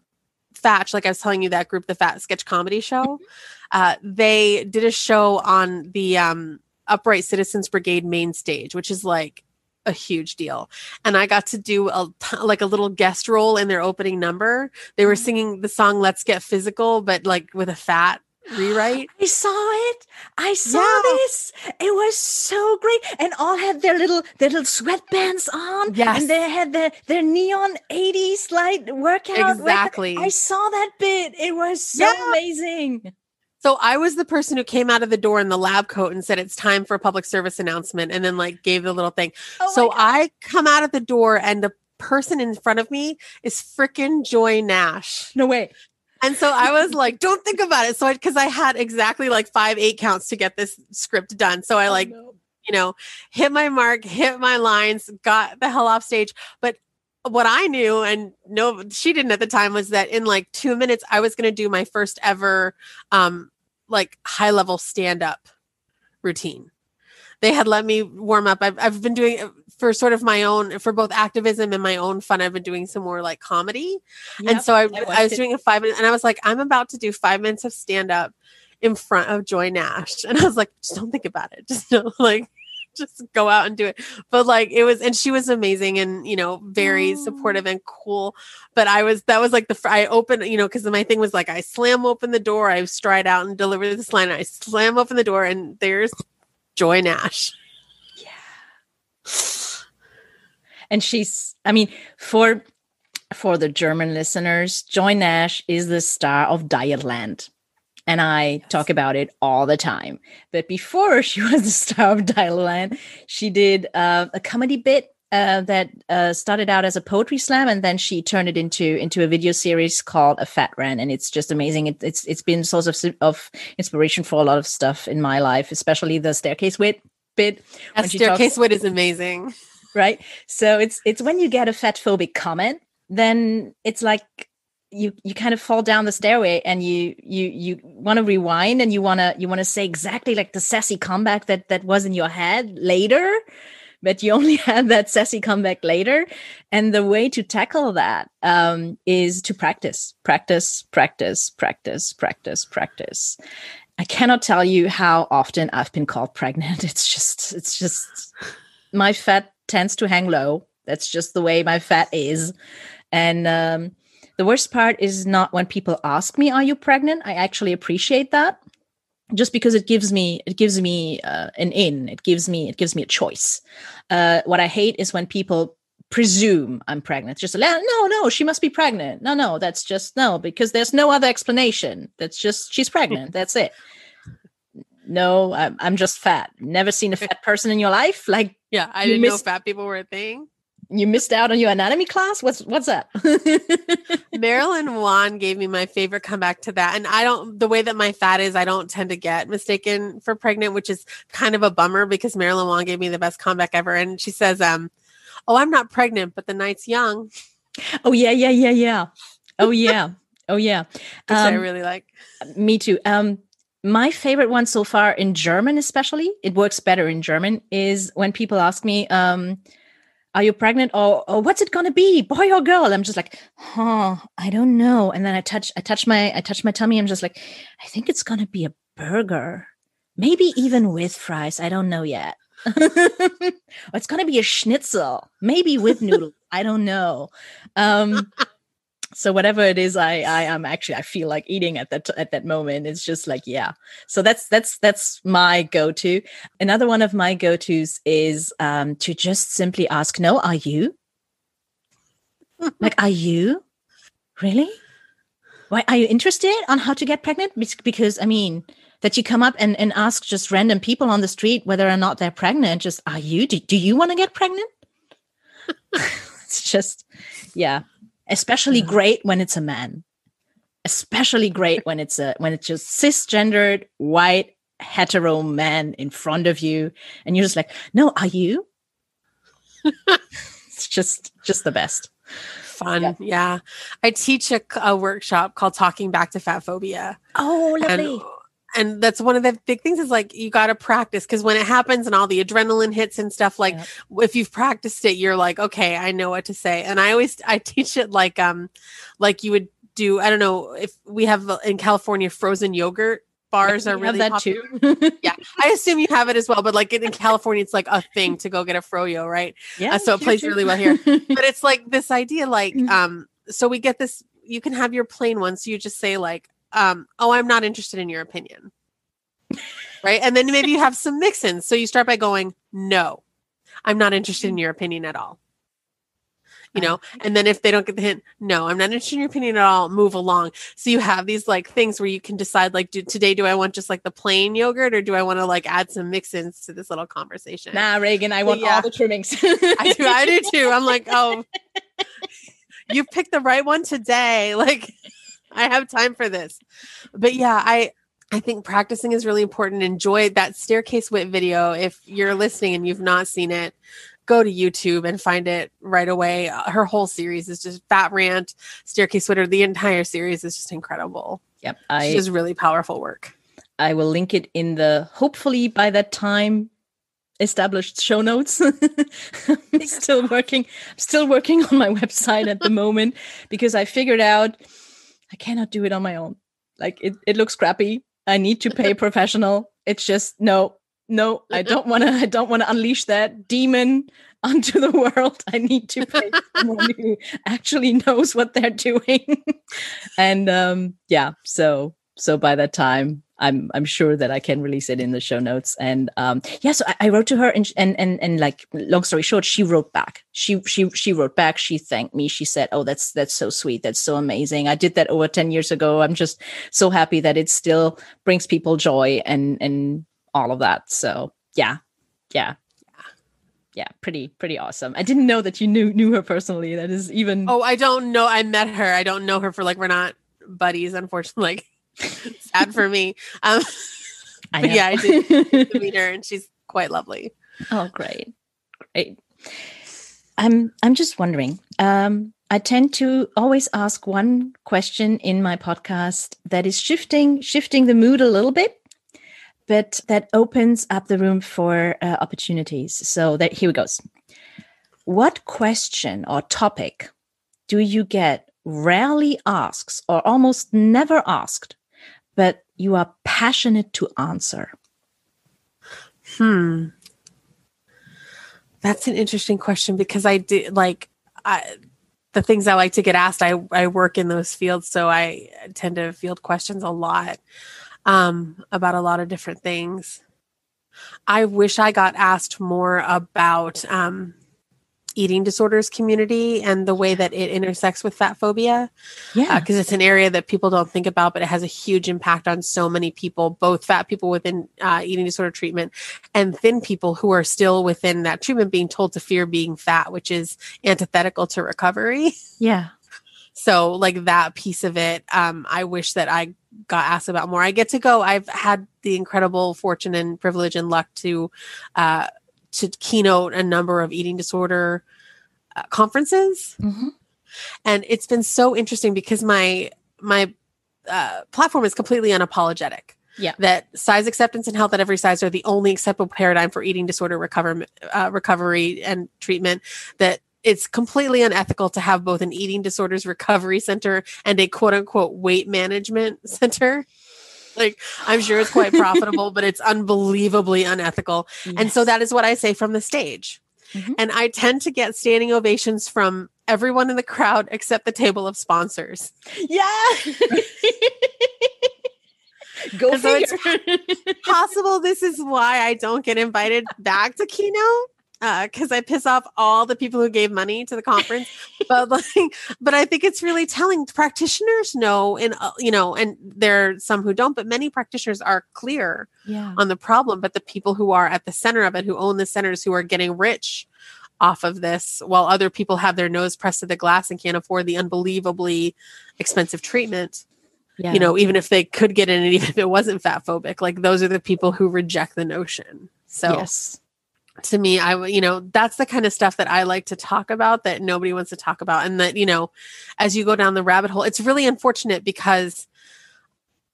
Speaker 2: Fatch, like I was telling you that group, the Fat Sketch Comedy Show, mm-hmm. uh, they did a show on the um, Upright Citizens Brigade main stage, which is like a huge deal. And I got to do a like a little guest role in their opening number. They were mm-hmm. singing the song "Let's Get Physical," but like with a fat rewrite.
Speaker 1: I saw it. I saw yeah. this. It was so great. And all had their little their little sweatbands on.
Speaker 2: Yes.
Speaker 1: And they had their, their neon 80s light workout.
Speaker 2: Exactly.
Speaker 1: I saw that bit. It was so yeah. amazing.
Speaker 2: So I was the person who came out of the door in the lab coat and said it's time for a public service announcement and then like gave the little thing. Oh so I come out of the door and the person in front of me is freaking Joy Nash.
Speaker 1: No way.
Speaker 2: And so I was like, don't think about it. So I, cause I had exactly like five, eight counts to get this script done. So I oh, like, no. you know, hit my mark, hit my lines, got the hell off stage. But what I knew and no, she didn't at the time was that in like two minutes, I was going to do my first ever, um, like high level stand up routine. They had let me warm up. I've, I've been doing for sort of my own for both activism and my own fun i've been doing some more like comedy yep, and so i, I, I was it. doing a five minute and i was like i'm about to do five minutes of stand up in front of joy nash and i was like just don't think about it just don't like just go out and do it but like it was and she was amazing and you know very oh. supportive and cool but i was that was like the i opened you know because my thing was like i slam open the door i stride out and deliver this line i slam open the door and there's joy nash Yeah.
Speaker 1: and she's i mean for for the german listeners joy nash is the star of dietland and i yes. talk about it all the time but before she was the star of dietland she did uh, a comedy bit uh, that uh, started out as a poetry slam, and then she turned it into into a video series called A Fat Rant, and it's just amazing. It, it's it's been source of of inspiration for a lot of stuff in my life, especially the staircase wit bit.
Speaker 2: That staircase talks, wit is amazing
Speaker 1: right? So it's it's when you get a fat phobic comment, then it's like you you kind of fall down the stairway and you you you want to rewind and you want to you want to say exactly like the sassy comeback that that was in your head later but you only had that sassy comeback later and the way to tackle that um, is to practice practice practice practice practice practice i cannot tell you how often i've been called pregnant it's just it's just my fat tends to hang low. That's just the way my fat is. And um, the worst part is not when people ask me, "Are you pregnant?" I actually appreciate that, just because it gives me it gives me uh, an in. It gives me it gives me a choice. Uh, what I hate is when people presume I'm pregnant. Just like, no, no, she must be pregnant. No, no, that's just no, because there's no other explanation. That's just she's pregnant. that's it. No, I'm, I'm just fat. Never seen a fat person in your life. Like
Speaker 2: yeah, I didn't missed, know fat people were a thing.
Speaker 1: You missed out on your anatomy class. What's what's that?
Speaker 2: Marilyn Wann gave me my favorite comeback to that, and I don't. The way that my fat is, I don't tend to get mistaken for pregnant, which is kind of a bummer because Marilyn Wann gave me the best comeback ever, and she says, "Um, oh, I'm not pregnant, but the night's young."
Speaker 1: Oh yeah, yeah, yeah, yeah. Oh yeah, oh yeah.
Speaker 2: Which um, I really like.
Speaker 1: Me too. Um, my favorite one so far in German, especially, it works better in German, is when people ask me, um, are you pregnant or, or what's it gonna be, boy or girl? I'm just like, huh, I don't know. And then I touch, I touch my, I touch my tummy. I'm just like, I think it's gonna be a burger, maybe even with fries. I don't know yet. it's gonna be a schnitzel, maybe with noodles. I don't know. Um, so whatever it is i i am actually i feel like eating at that at that moment it's just like yeah. So that's that's that's my go-to. Another one of my go-to's is um to just simply ask no are you? Like are you? Really? Why are you interested on how to get pregnant? Because i mean that you come up and, and ask just random people on the street whether or not they're pregnant just are you? Do, do you want to get pregnant? It's just yeah especially great when it's a man. Especially great when it's a when it's just cisgendered white hetero man in front of you and you're just like no are you? It's just just the best.
Speaker 2: Fun yeah, yeah. i teach a, a, workshop called talking back to fat phobia.
Speaker 1: Oh lovely.
Speaker 2: and and that's one of the big things is like you got to practice because when it happens and all the adrenaline hits and stuff like if you've practiced it you're like okay i know what to say and i always i teach it like um like you would do i don't know if we have uh, in california frozen yogurt bars are really
Speaker 1: that popular.
Speaker 2: too. yeah, I assume you have it as well. But like in, California, it's like a thing to go get a froyo, right? Yeah, uh, so it plays really well here. but it's like this idea, like mm-hmm. um, so we get this. You can have your plain one, so you just say like um, oh, I'm not interested in your opinion. right. And then maybe you have some mix ins. So you start by going, no, I'm not interested in your opinion at all. You know, and then if they don't get the hint, no, I'm not interested in your opinion at all, move along. So you have these like things where you can decide, like, do, today, do I want just like the plain yogurt or do I want to like add some mix ins to this little conversation?
Speaker 1: Nah, Ragen, I want yeah. all the trimmings.
Speaker 2: I do, I do too. I'm like, oh, you picked the right one today. Like, I have time for this. But yeah, I I think practicing is really important. Enjoy that staircase wit video. If you're listening and you've not seen it, go to YouTube and find it right away. Uh, her whole series is just Fat Rant, Staircase Witter. The entire series is just incredible.
Speaker 1: Yep,
Speaker 2: I just really powerful work.
Speaker 1: I will link it in the hopefully by that time established show notes. I'm still working, still working on my website at the moment because I figured out I cannot do it on my own. Like it, it looks crappy. I need to pay professional. It's just no, no, I don't want to. I don't want to unleash that demon onto the world. I need to pay someone who actually knows what they're doing. and um, yeah, so so by that time, I'm I'm sure that I can release it in the show notes. And um, yeah, so I, I, wrote to her, and and and and like long story short, she wrote back. She she she wrote back. She thanked me. She said, "Oh, that's that's so sweet. That's so amazing. I did that over ten years ago. I'm just so happy that it still brings people joy and and all of that. So yeah, yeah, yeah." yeah, pretty pretty awesome. I didn't know that you knew knew her personally. That is even.
Speaker 2: Oh, I don't know. I met her. I don't know her for like we're not buddies, unfortunately. Sad for me. Um, I yeah, I did meet her, and she's quite lovely.
Speaker 1: Oh, great, great. I'm I'm just wondering. Um, I tend to always ask one question in my podcast that is shifting shifting the mood a little bit, but that opens up the room for uh, opportunities. So that here it goes. What question or topic do you get rarely asked or almost never asked but you are passionate to answer?
Speaker 2: Hmm. That's an interesting question because I do like I the things I like to get asked, I, I work in those fields, so I tend to field questions a lot um, about a lot of different things. I wish I got asked more about um, eating disorders community and the way that it intersects with fat phobia.
Speaker 1: Yeah.
Speaker 2: Because uh, it's an area that people don't think about, but it has a huge impact on so many people, both fat people within uh, eating disorder treatment and thin people who are still within that treatment being told to fear being fat, which is antithetical to recovery.
Speaker 1: Yeah.
Speaker 2: So, like that piece of it, um, I wish that I got asked about more. I get to go. I've had the incredible fortune and privilege and luck to uh, to keynote a number of eating disorder uh, conferences. Mm-hmm. And it's been so interesting because my my uh, platform is completely unapologetic.
Speaker 1: Yeah.
Speaker 2: That size acceptance and health at every size are the only acceptable paradigm for eating disorder recover, uh, recovery and treatment. That it's completely unethical to have both an eating disorders recovery center and a quote unquote weight management center like I'm sure it's quite profitable, but it's unbelievably unethical. Yes. And so that is what I say from the stage. Mm-hmm. And I tend to get standing ovations from everyone in the crowd except the table of sponsors.
Speaker 1: Yeah. Go
Speaker 2: so it's possible this is why I don't get invited back to keynote because uh, I piss off all the people who gave money to the conference. but like, but I think it's really telling. Practitioners know, and uh, you know, and there are some who don't, but many practitioners are clear
Speaker 1: yeah.
Speaker 2: on the problem. But the people who are at the center of it, who own the centers, who are getting rich off of this, while other people have their nose pressed to the glass and can't afford the unbelievably expensive treatment. Yeah. You know, even if they could get in, and even if it wasn't fat phobic, like those are the people who reject the notion. So
Speaker 1: yes
Speaker 2: to me i you know that's the kind of stuff that i like to talk about that nobody wants to talk about and that you know as you go down the rabbit hole it's really unfortunate because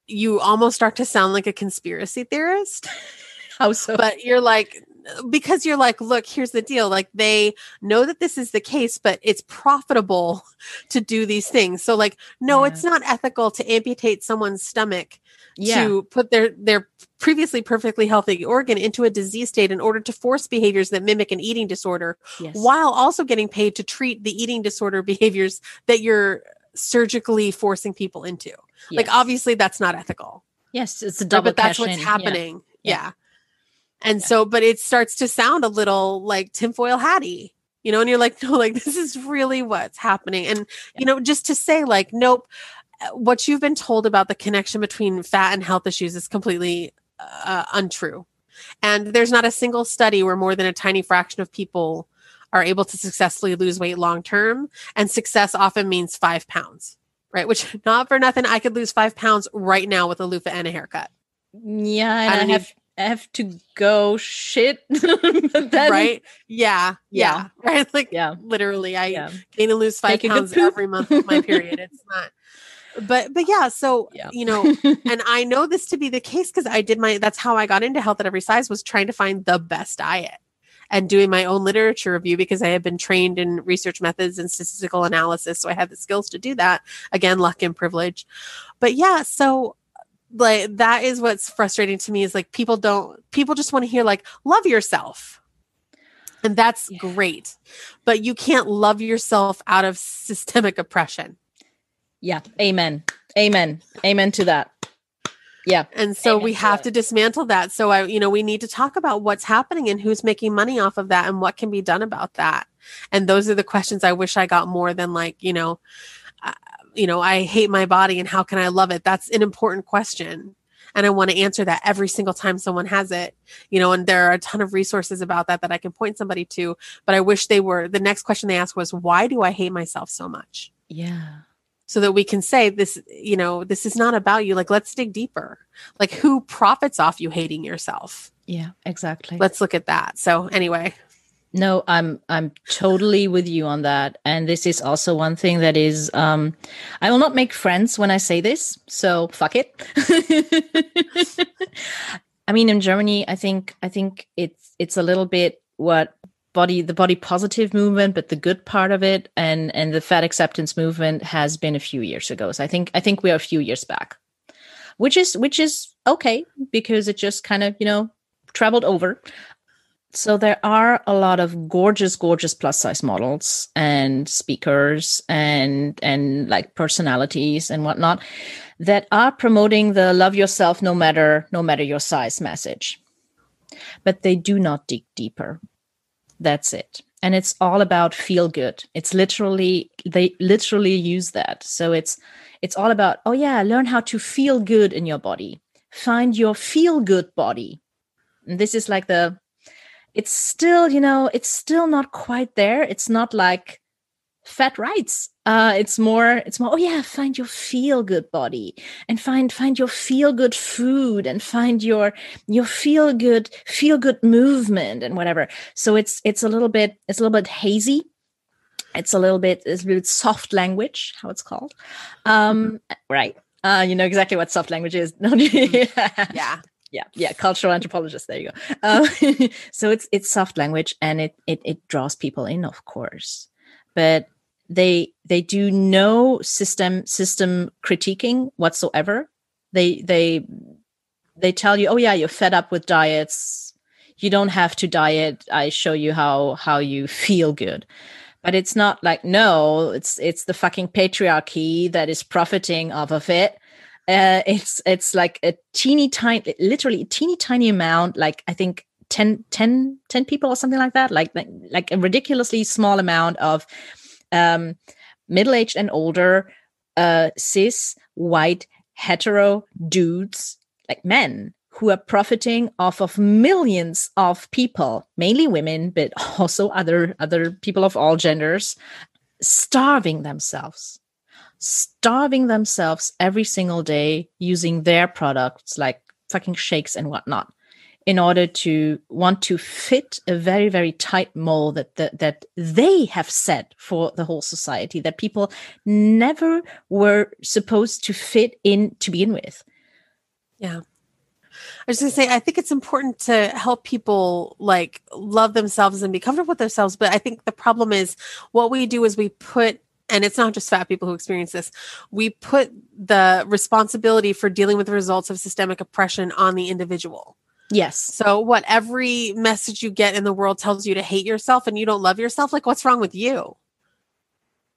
Speaker 2: you almost start to sound like a conspiracy theorist.
Speaker 1: How so?
Speaker 2: But you're like because you're like look here's the deal like they know that this is the case but it's profitable to do these things. So like no yeah. it's not ethical to amputate someone's stomach yeah. to put their their previously perfectly healthy organ into a disease state in order to force behaviors that mimic an eating disorder yes. while also getting paid to treat the eating disorder behaviors that you're surgically forcing people into. Yes. Like obviously that's not ethical.
Speaker 1: Yes, it's a double.
Speaker 2: But that's what's in. happening. Yeah. yeah. And yeah. so, but it starts to sound a little like tinfoil hatty, you know, and you're like, no, like this is really what's happening. And, you know, just to say, like, nope, what you've been told about the connection between fat and health issues is completely uh, untrue. And there's not a single study where more than a tiny fraction of people are able to successfully lose weight long term. And success often means five pounds, right? Which, not for nothing, I could lose five pounds right now with a loofah and a haircut.
Speaker 1: Yeah. And I, I have. I have to go shit.
Speaker 2: then, right? Yeah, yeah. Yeah. Right. Like yeah. literally I yeah. gain and lose five Take pounds every month of my period. It's not but but yeah so yeah. you know and i know this to be the case because i did my that's how i got into health at every size was trying to find the best diet and doing my own literature review because I had been trained in research methods and statistical analysis. So I had the skills to do that. Again, luck and privilege. But yeah, so like that is what's frustrating to me is like people don't people just want to hear like love yourself. And that's yeah. great. But you can't love yourself out of systemic oppression.
Speaker 1: Yeah. Amen. Amen. Amen to that. Yeah.
Speaker 2: And so Amen we have to, to dismantle that. So I, you know, we need to talk about what's happening and who's making money off of that and what can be done about that. And those are the questions I wish I got more than like, you know, uh, you know, I hate my body and how can I love it? That's an important question. And I want to answer that every single time someone has it, you know, and there are a ton of resources about that that I can point somebody to. But I wish they were the next question they asked was, why do I hate myself so much?
Speaker 1: Yeah
Speaker 2: so that we can say this you know this is not about you. Like let's dig deeper. Like who profits off you hating yourself?
Speaker 1: Yeah exactly.
Speaker 2: Let's look at that. So anyway.
Speaker 1: No i'm i'm totally with you on that. And this is also one thing that is um i will not make friends when i say this so fuck it. I mean in germany i think i think it's it's a little bit what body the body positive movement but the good part of it and and the fat acceptance movement has been a few years ago. So i think i think we are a few years back which is which is okay because it just kind of you know traveled over. So there are a lot of gorgeous gorgeous plus size models and speakers and and like personalities and whatnot that are promoting the love yourself no matter no matter your size message. But they do not dig deeper that's it. And it's all about feel good. It's literally they literally use that. So it's it's all about oh yeah, learn how to feel good in your body. Find your feel good body. And this is like the it's still, you know, it's still not quite there. It's not like fat rights. Uh it's more it's more oh yeah find your feel good body and find find your feel good food and find your your feel good feel good movement and whatever. So it's it's a little bit it's a little bit hazy. It's a little bit it's a bit soft language how it's called. Um right. Uh you know exactly what soft language is
Speaker 2: mm-hmm. yeah.
Speaker 1: Yeah yeah cultural anthropologist there you go. Uh, so it's it's soft language and it, it it draws people in of course. But they they do no system system critiquing whatsoever. They they they tell you oh yeah you're fed up with diets. You don't have to diet. I show you how how you feel good. But it's not like no it's it's the fucking patriarchy that is profiting off of it. Uh, it's it's like a teeny tiny literally a teeny tiny amount like i think 10 10 10 people or something like that like like, like a ridiculously small amount of um, middle aged and older, uh, cis, white, hetero dudes, like men, who are profiting off of millions of people, mainly women, but also other other people of all genders, starving themselves, starving themselves every single day using their products like fucking shakes and whatnot in order to want to fit a very very tight mold that, that that they have set for the whole society that people never were supposed to fit in to begin with
Speaker 2: yeah I was going to say, I think it's important to help people like love themselves and be comfortable with themselves. But I think the problem is what we do is we put, and it's not just fat people who experience this, we put the responsibility for dealing with the results of systemic oppression on the individual.
Speaker 1: Yes.
Speaker 2: So what every message you get in the world tells you to hate yourself and you don't love yourself, like what's wrong with you?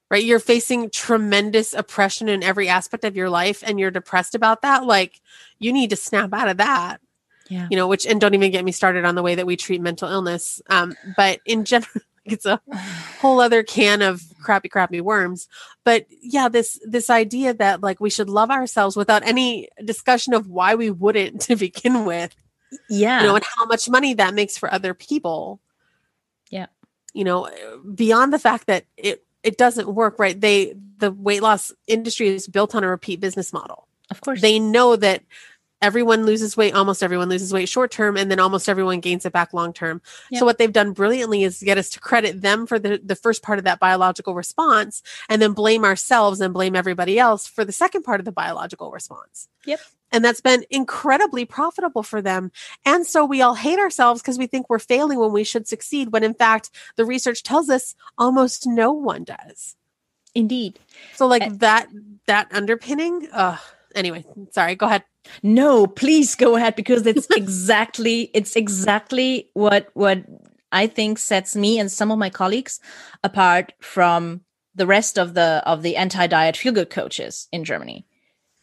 Speaker 2: right? You're facing tremendous oppression in every aspect of your life and you're depressed about that. Like, you need to snap out of that.
Speaker 1: Yeah.
Speaker 2: You know, which, and don't even get me started on the way that we treat mental illness. Um, but in general, it's a whole other can of crappy crappy worms but yeah this this idea that like we should love ourselves without any discussion of why we wouldn't to begin with
Speaker 1: yeah
Speaker 2: you know and how much money that makes for other people.
Speaker 1: Yeah.
Speaker 2: You know beyond the fact that it it doesn't work right? They the weight loss industry is built on a repeat business model.
Speaker 1: Of course.
Speaker 2: They know that everyone loses weight almost everyone loses weight short term and then almost everyone gains it back long term. Yep. so what they've done brilliantly is get us to credit them for the, the first part of that biological response and then blame ourselves and blame everybody else for the second part of the biological response.
Speaker 1: Yep
Speaker 2: and that's been incredibly profitable for them. And so we all hate ourselves because we think we're failing when we should succeed, when in fact, the research tells us almost no one does.
Speaker 1: Indeed.
Speaker 2: So like and- that that underpinning, uh anyway, sorry, go ahead.
Speaker 1: No, please go ahead because it's exactly it's exactly what what I think sets me and some of my colleagues apart from the rest of the of the anti-diet feel good coaches in Germany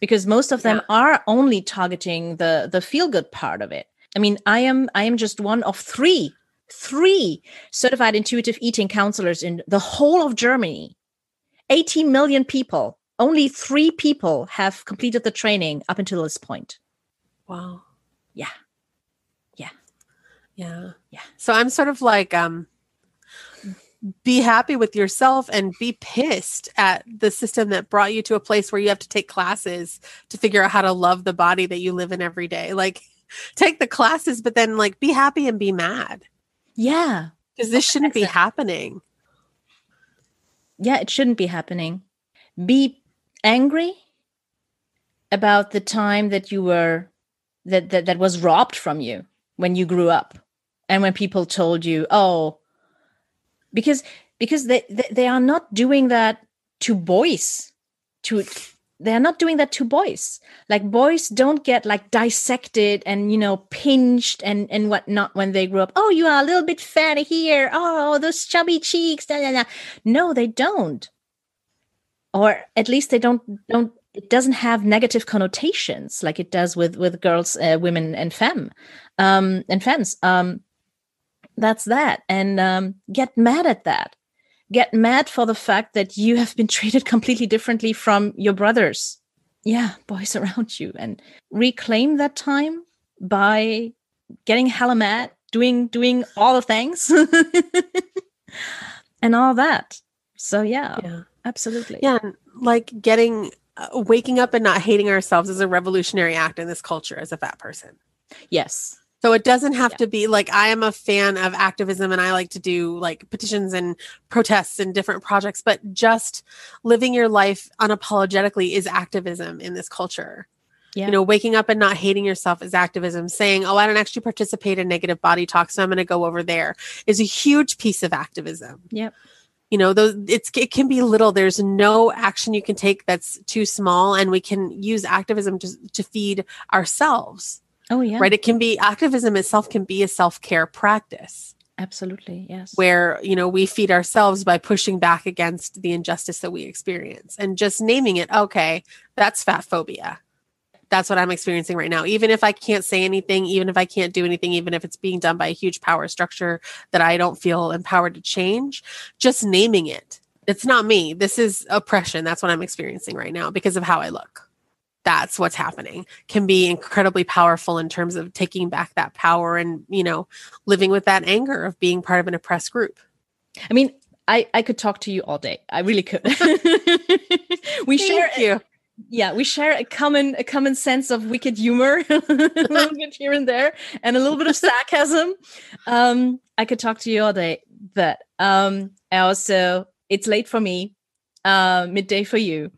Speaker 1: because most of them yeah. are only targeting the the feel good part of it. I mean i am i am just one of three three certified intuitive eating counselors in the whole of germany. 80 million people only three people have completed the training up until this point.
Speaker 2: Wow.
Speaker 1: Yeah. Yeah.
Speaker 2: Yeah.
Speaker 1: Yeah.
Speaker 2: So i'm sort of like um be happy with yourself and be pissed at the system that brought you to a place where you have to take classes to figure out how to love the body that you live in every day. Like take the classes, but then like be happy and be mad.
Speaker 1: Yeah.
Speaker 2: Because this shouldn't be happening.
Speaker 1: Yeah, it shouldn't be happening. Be angry about the time that you were that that, that was robbed from you when you grew up and when people told you, oh, because because they, they, they are not doing that to boys to they're not doing that to boys. Like boys don't get like dissected and you know pinched and and whatnot when they grow up. Oh you are a little bit fatty here. Oh those chubby cheeks. Da, da, da. no they don't. Or at least they don't don't it doesn't have negative connotations like it does with with girls uh, women and femme um and femmes. Um that's that. And um, get mad at that. Get mad for the fact that you have been treated completely differently from your brothers. Yeah boys around you. And reclaim that time by getting hella mad doing doing all the things and all that. So yeah, yeah. absolutely.
Speaker 2: Yeah like getting uh, waking up and not hating ourselves is a revolutionary act in this culture as a fat person.
Speaker 1: Yes
Speaker 2: so it doesn't have yeah. to be like I am a fan of activism and I like to do like petitions and protests and different projects, but just living your life unapologetically is activism in this culture. Yeah. You know, waking up and not hating yourself is activism. Saying, "Oh, I don't actually participate in negative body talk, so I'm going to go over there is a huge piece of activism.
Speaker 1: Yep.
Speaker 2: You know, those it's it can be little. There's no action you can take that's too small, and we can use activism to to feed ourselves.
Speaker 1: Oh, yeah.
Speaker 2: Right. It can be activism itself can be a self care practice.
Speaker 1: Absolutely. Yes.
Speaker 2: Where, you know, we feed ourselves by pushing back against the injustice that we experience and just naming it. Okay, that's fat phobia. That's what I'm experiencing right now. Even if I can't say anything, even if I can't do anything, even if it's being done by a huge power structure that I don't feel empowered to change, just naming it. It's not me. This is oppression. That's what I'm experiencing right now because of how I look that's what's happening can be incredibly powerful in terms of taking back that power and you know living with that anger of being part of an oppressed group.
Speaker 1: I mean i i could talk to you all day. I really could. We Thank share you. Yeah we share a common a common sense of wicked humor a little bit here and there and a little bit of sarcasm. Um i could talk to you all day but um i also it's late for me uh midday for you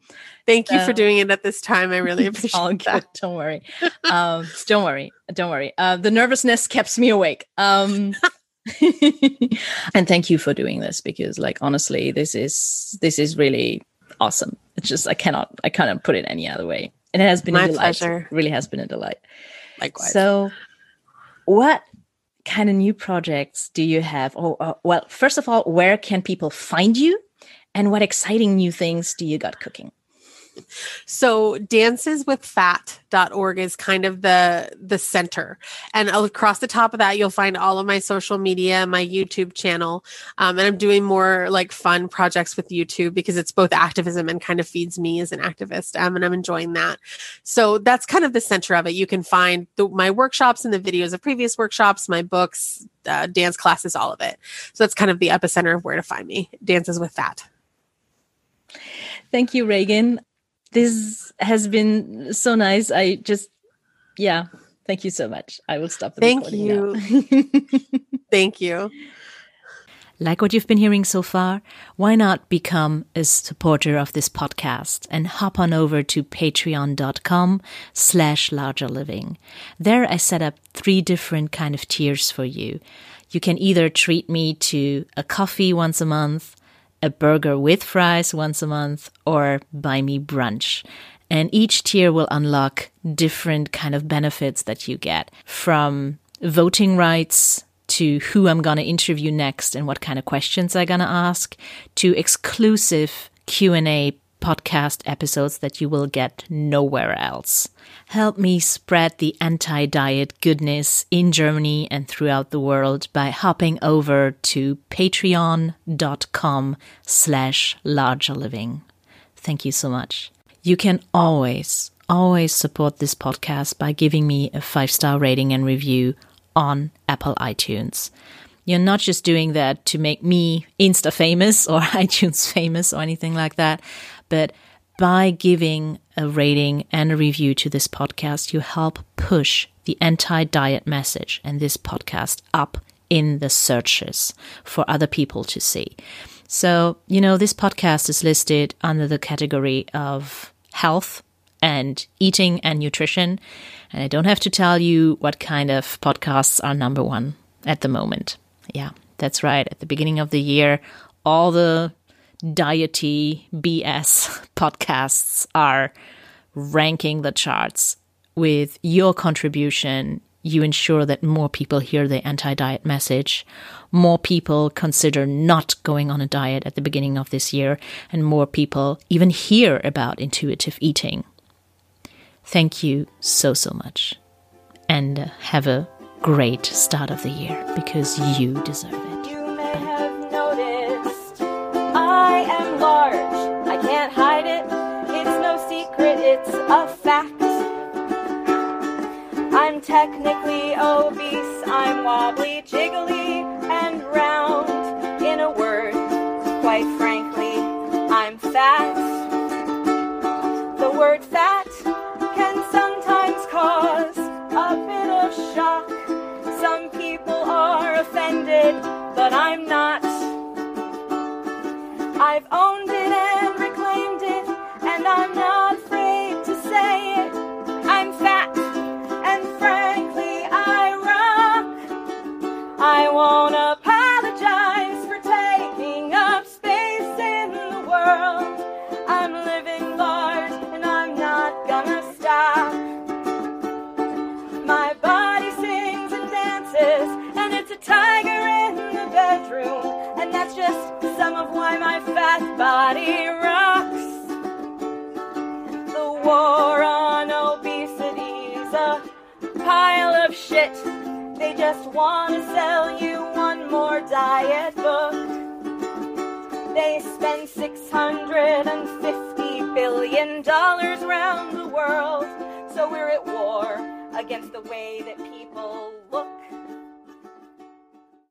Speaker 2: Thank you for doing it at this time. I really appreciate all good. that.
Speaker 1: Don't worry. Um, don't worry. Don't worry. Uh, the nervousness keeps me awake. Um, and thank you for doing this because, like, honestly, this is this is really awesome. It's just I cannot I cannot put it any other way. And it has been
Speaker 2: My
Speaker 1: a delight.
Speaker 2: pleasure.
Speaker 1: It really has been a delight.
Speaker 2: Likewise.
Speaker 1: So, what kind of new projects do you have? Oh, uh, well, first of all, where can people find you? And what exciting new things do you got cooking?
Speaker 2: So danceswithfat.org is kind of the the center. And across the top of that, you'll find all of my social media, my YouTube channel. Um, and I'm doing more like fun projects with YouTube because it's both activism and kind of feeds me as an activist. Um, and I'm enjoying that. So that's kind of the center of it. You can find the, my workshops and the videos of previous workshops, my books, uh, dance classes, all of it. So that's kind of the epicenter of where to find me. Dances with Fat.
Speaker 1: Thank you, Ragen this has been so nice. I just, yeah, thank you so much. I will stop.
Speaker 2: thank you. thank you.
Speaker 1: Like what you've been hearing so far, why not become a supporter of this podcast and hop on over to patreon.com slash larger living. There I set up three different kind of tiers for you. You can either treat me to a coffee once a month, a burger with fries once a month, or buy me brunch. And each tier will unlock different kind of benefits that you get from voting rights to who I'm going to interview next and what kind of questions I'm going to ask to exclusive Q&A podcast episodes that you will get nowhere else. Help me spread the anti-diet goodness in Germany and throughout the world by hopping over to patreon.com slash larger living. Thank you so much. You can always, always support this podcast by giving me a five-star rating and review on Apple iTunes. You're not just doing that to make me Insta famous or iTunes famous or anything like that, but by giving a rating and a review to this podcast, you help push the anti diet message and this podcast up in the searches for other people to see. So, you know, this podcast is listed under the category of health and eating and nutrition. And I don't have to tell you what kind of podcasts are number one at the moment. Yeah, that's right. At the beginning of the year, all the diety BS podcasts are ranking the charts. With your contribution, you ensure that more people hear the anti diet message, more people consider not going on a diet at the beginning of this year, and more people even hear about intuitive eating. Thank you so, so much. And have a great start of the year because you deserve it.
Speaker 3: It's a fact. I'm technically obese, I'm wobbly, jiggly, and round. In a word, quite frankly, I'm fat. The word fat can sometimes cause a bit of shock. Some people are offended, but I'm not. I've owned it and reclaimed it, and I'm not afraid to say it. I'm fat, and frankly, I rock. I won't apologize for taking up space in the world. I'm living large, and I'm not gonna stop. My body sings and dances, and it's a tiger and that's just some of why my fat body rocks The war on obesity's a pile of shit. They just want to sell you one more diet book. They spend $650 billion around the world. So we're at war against the way that people look.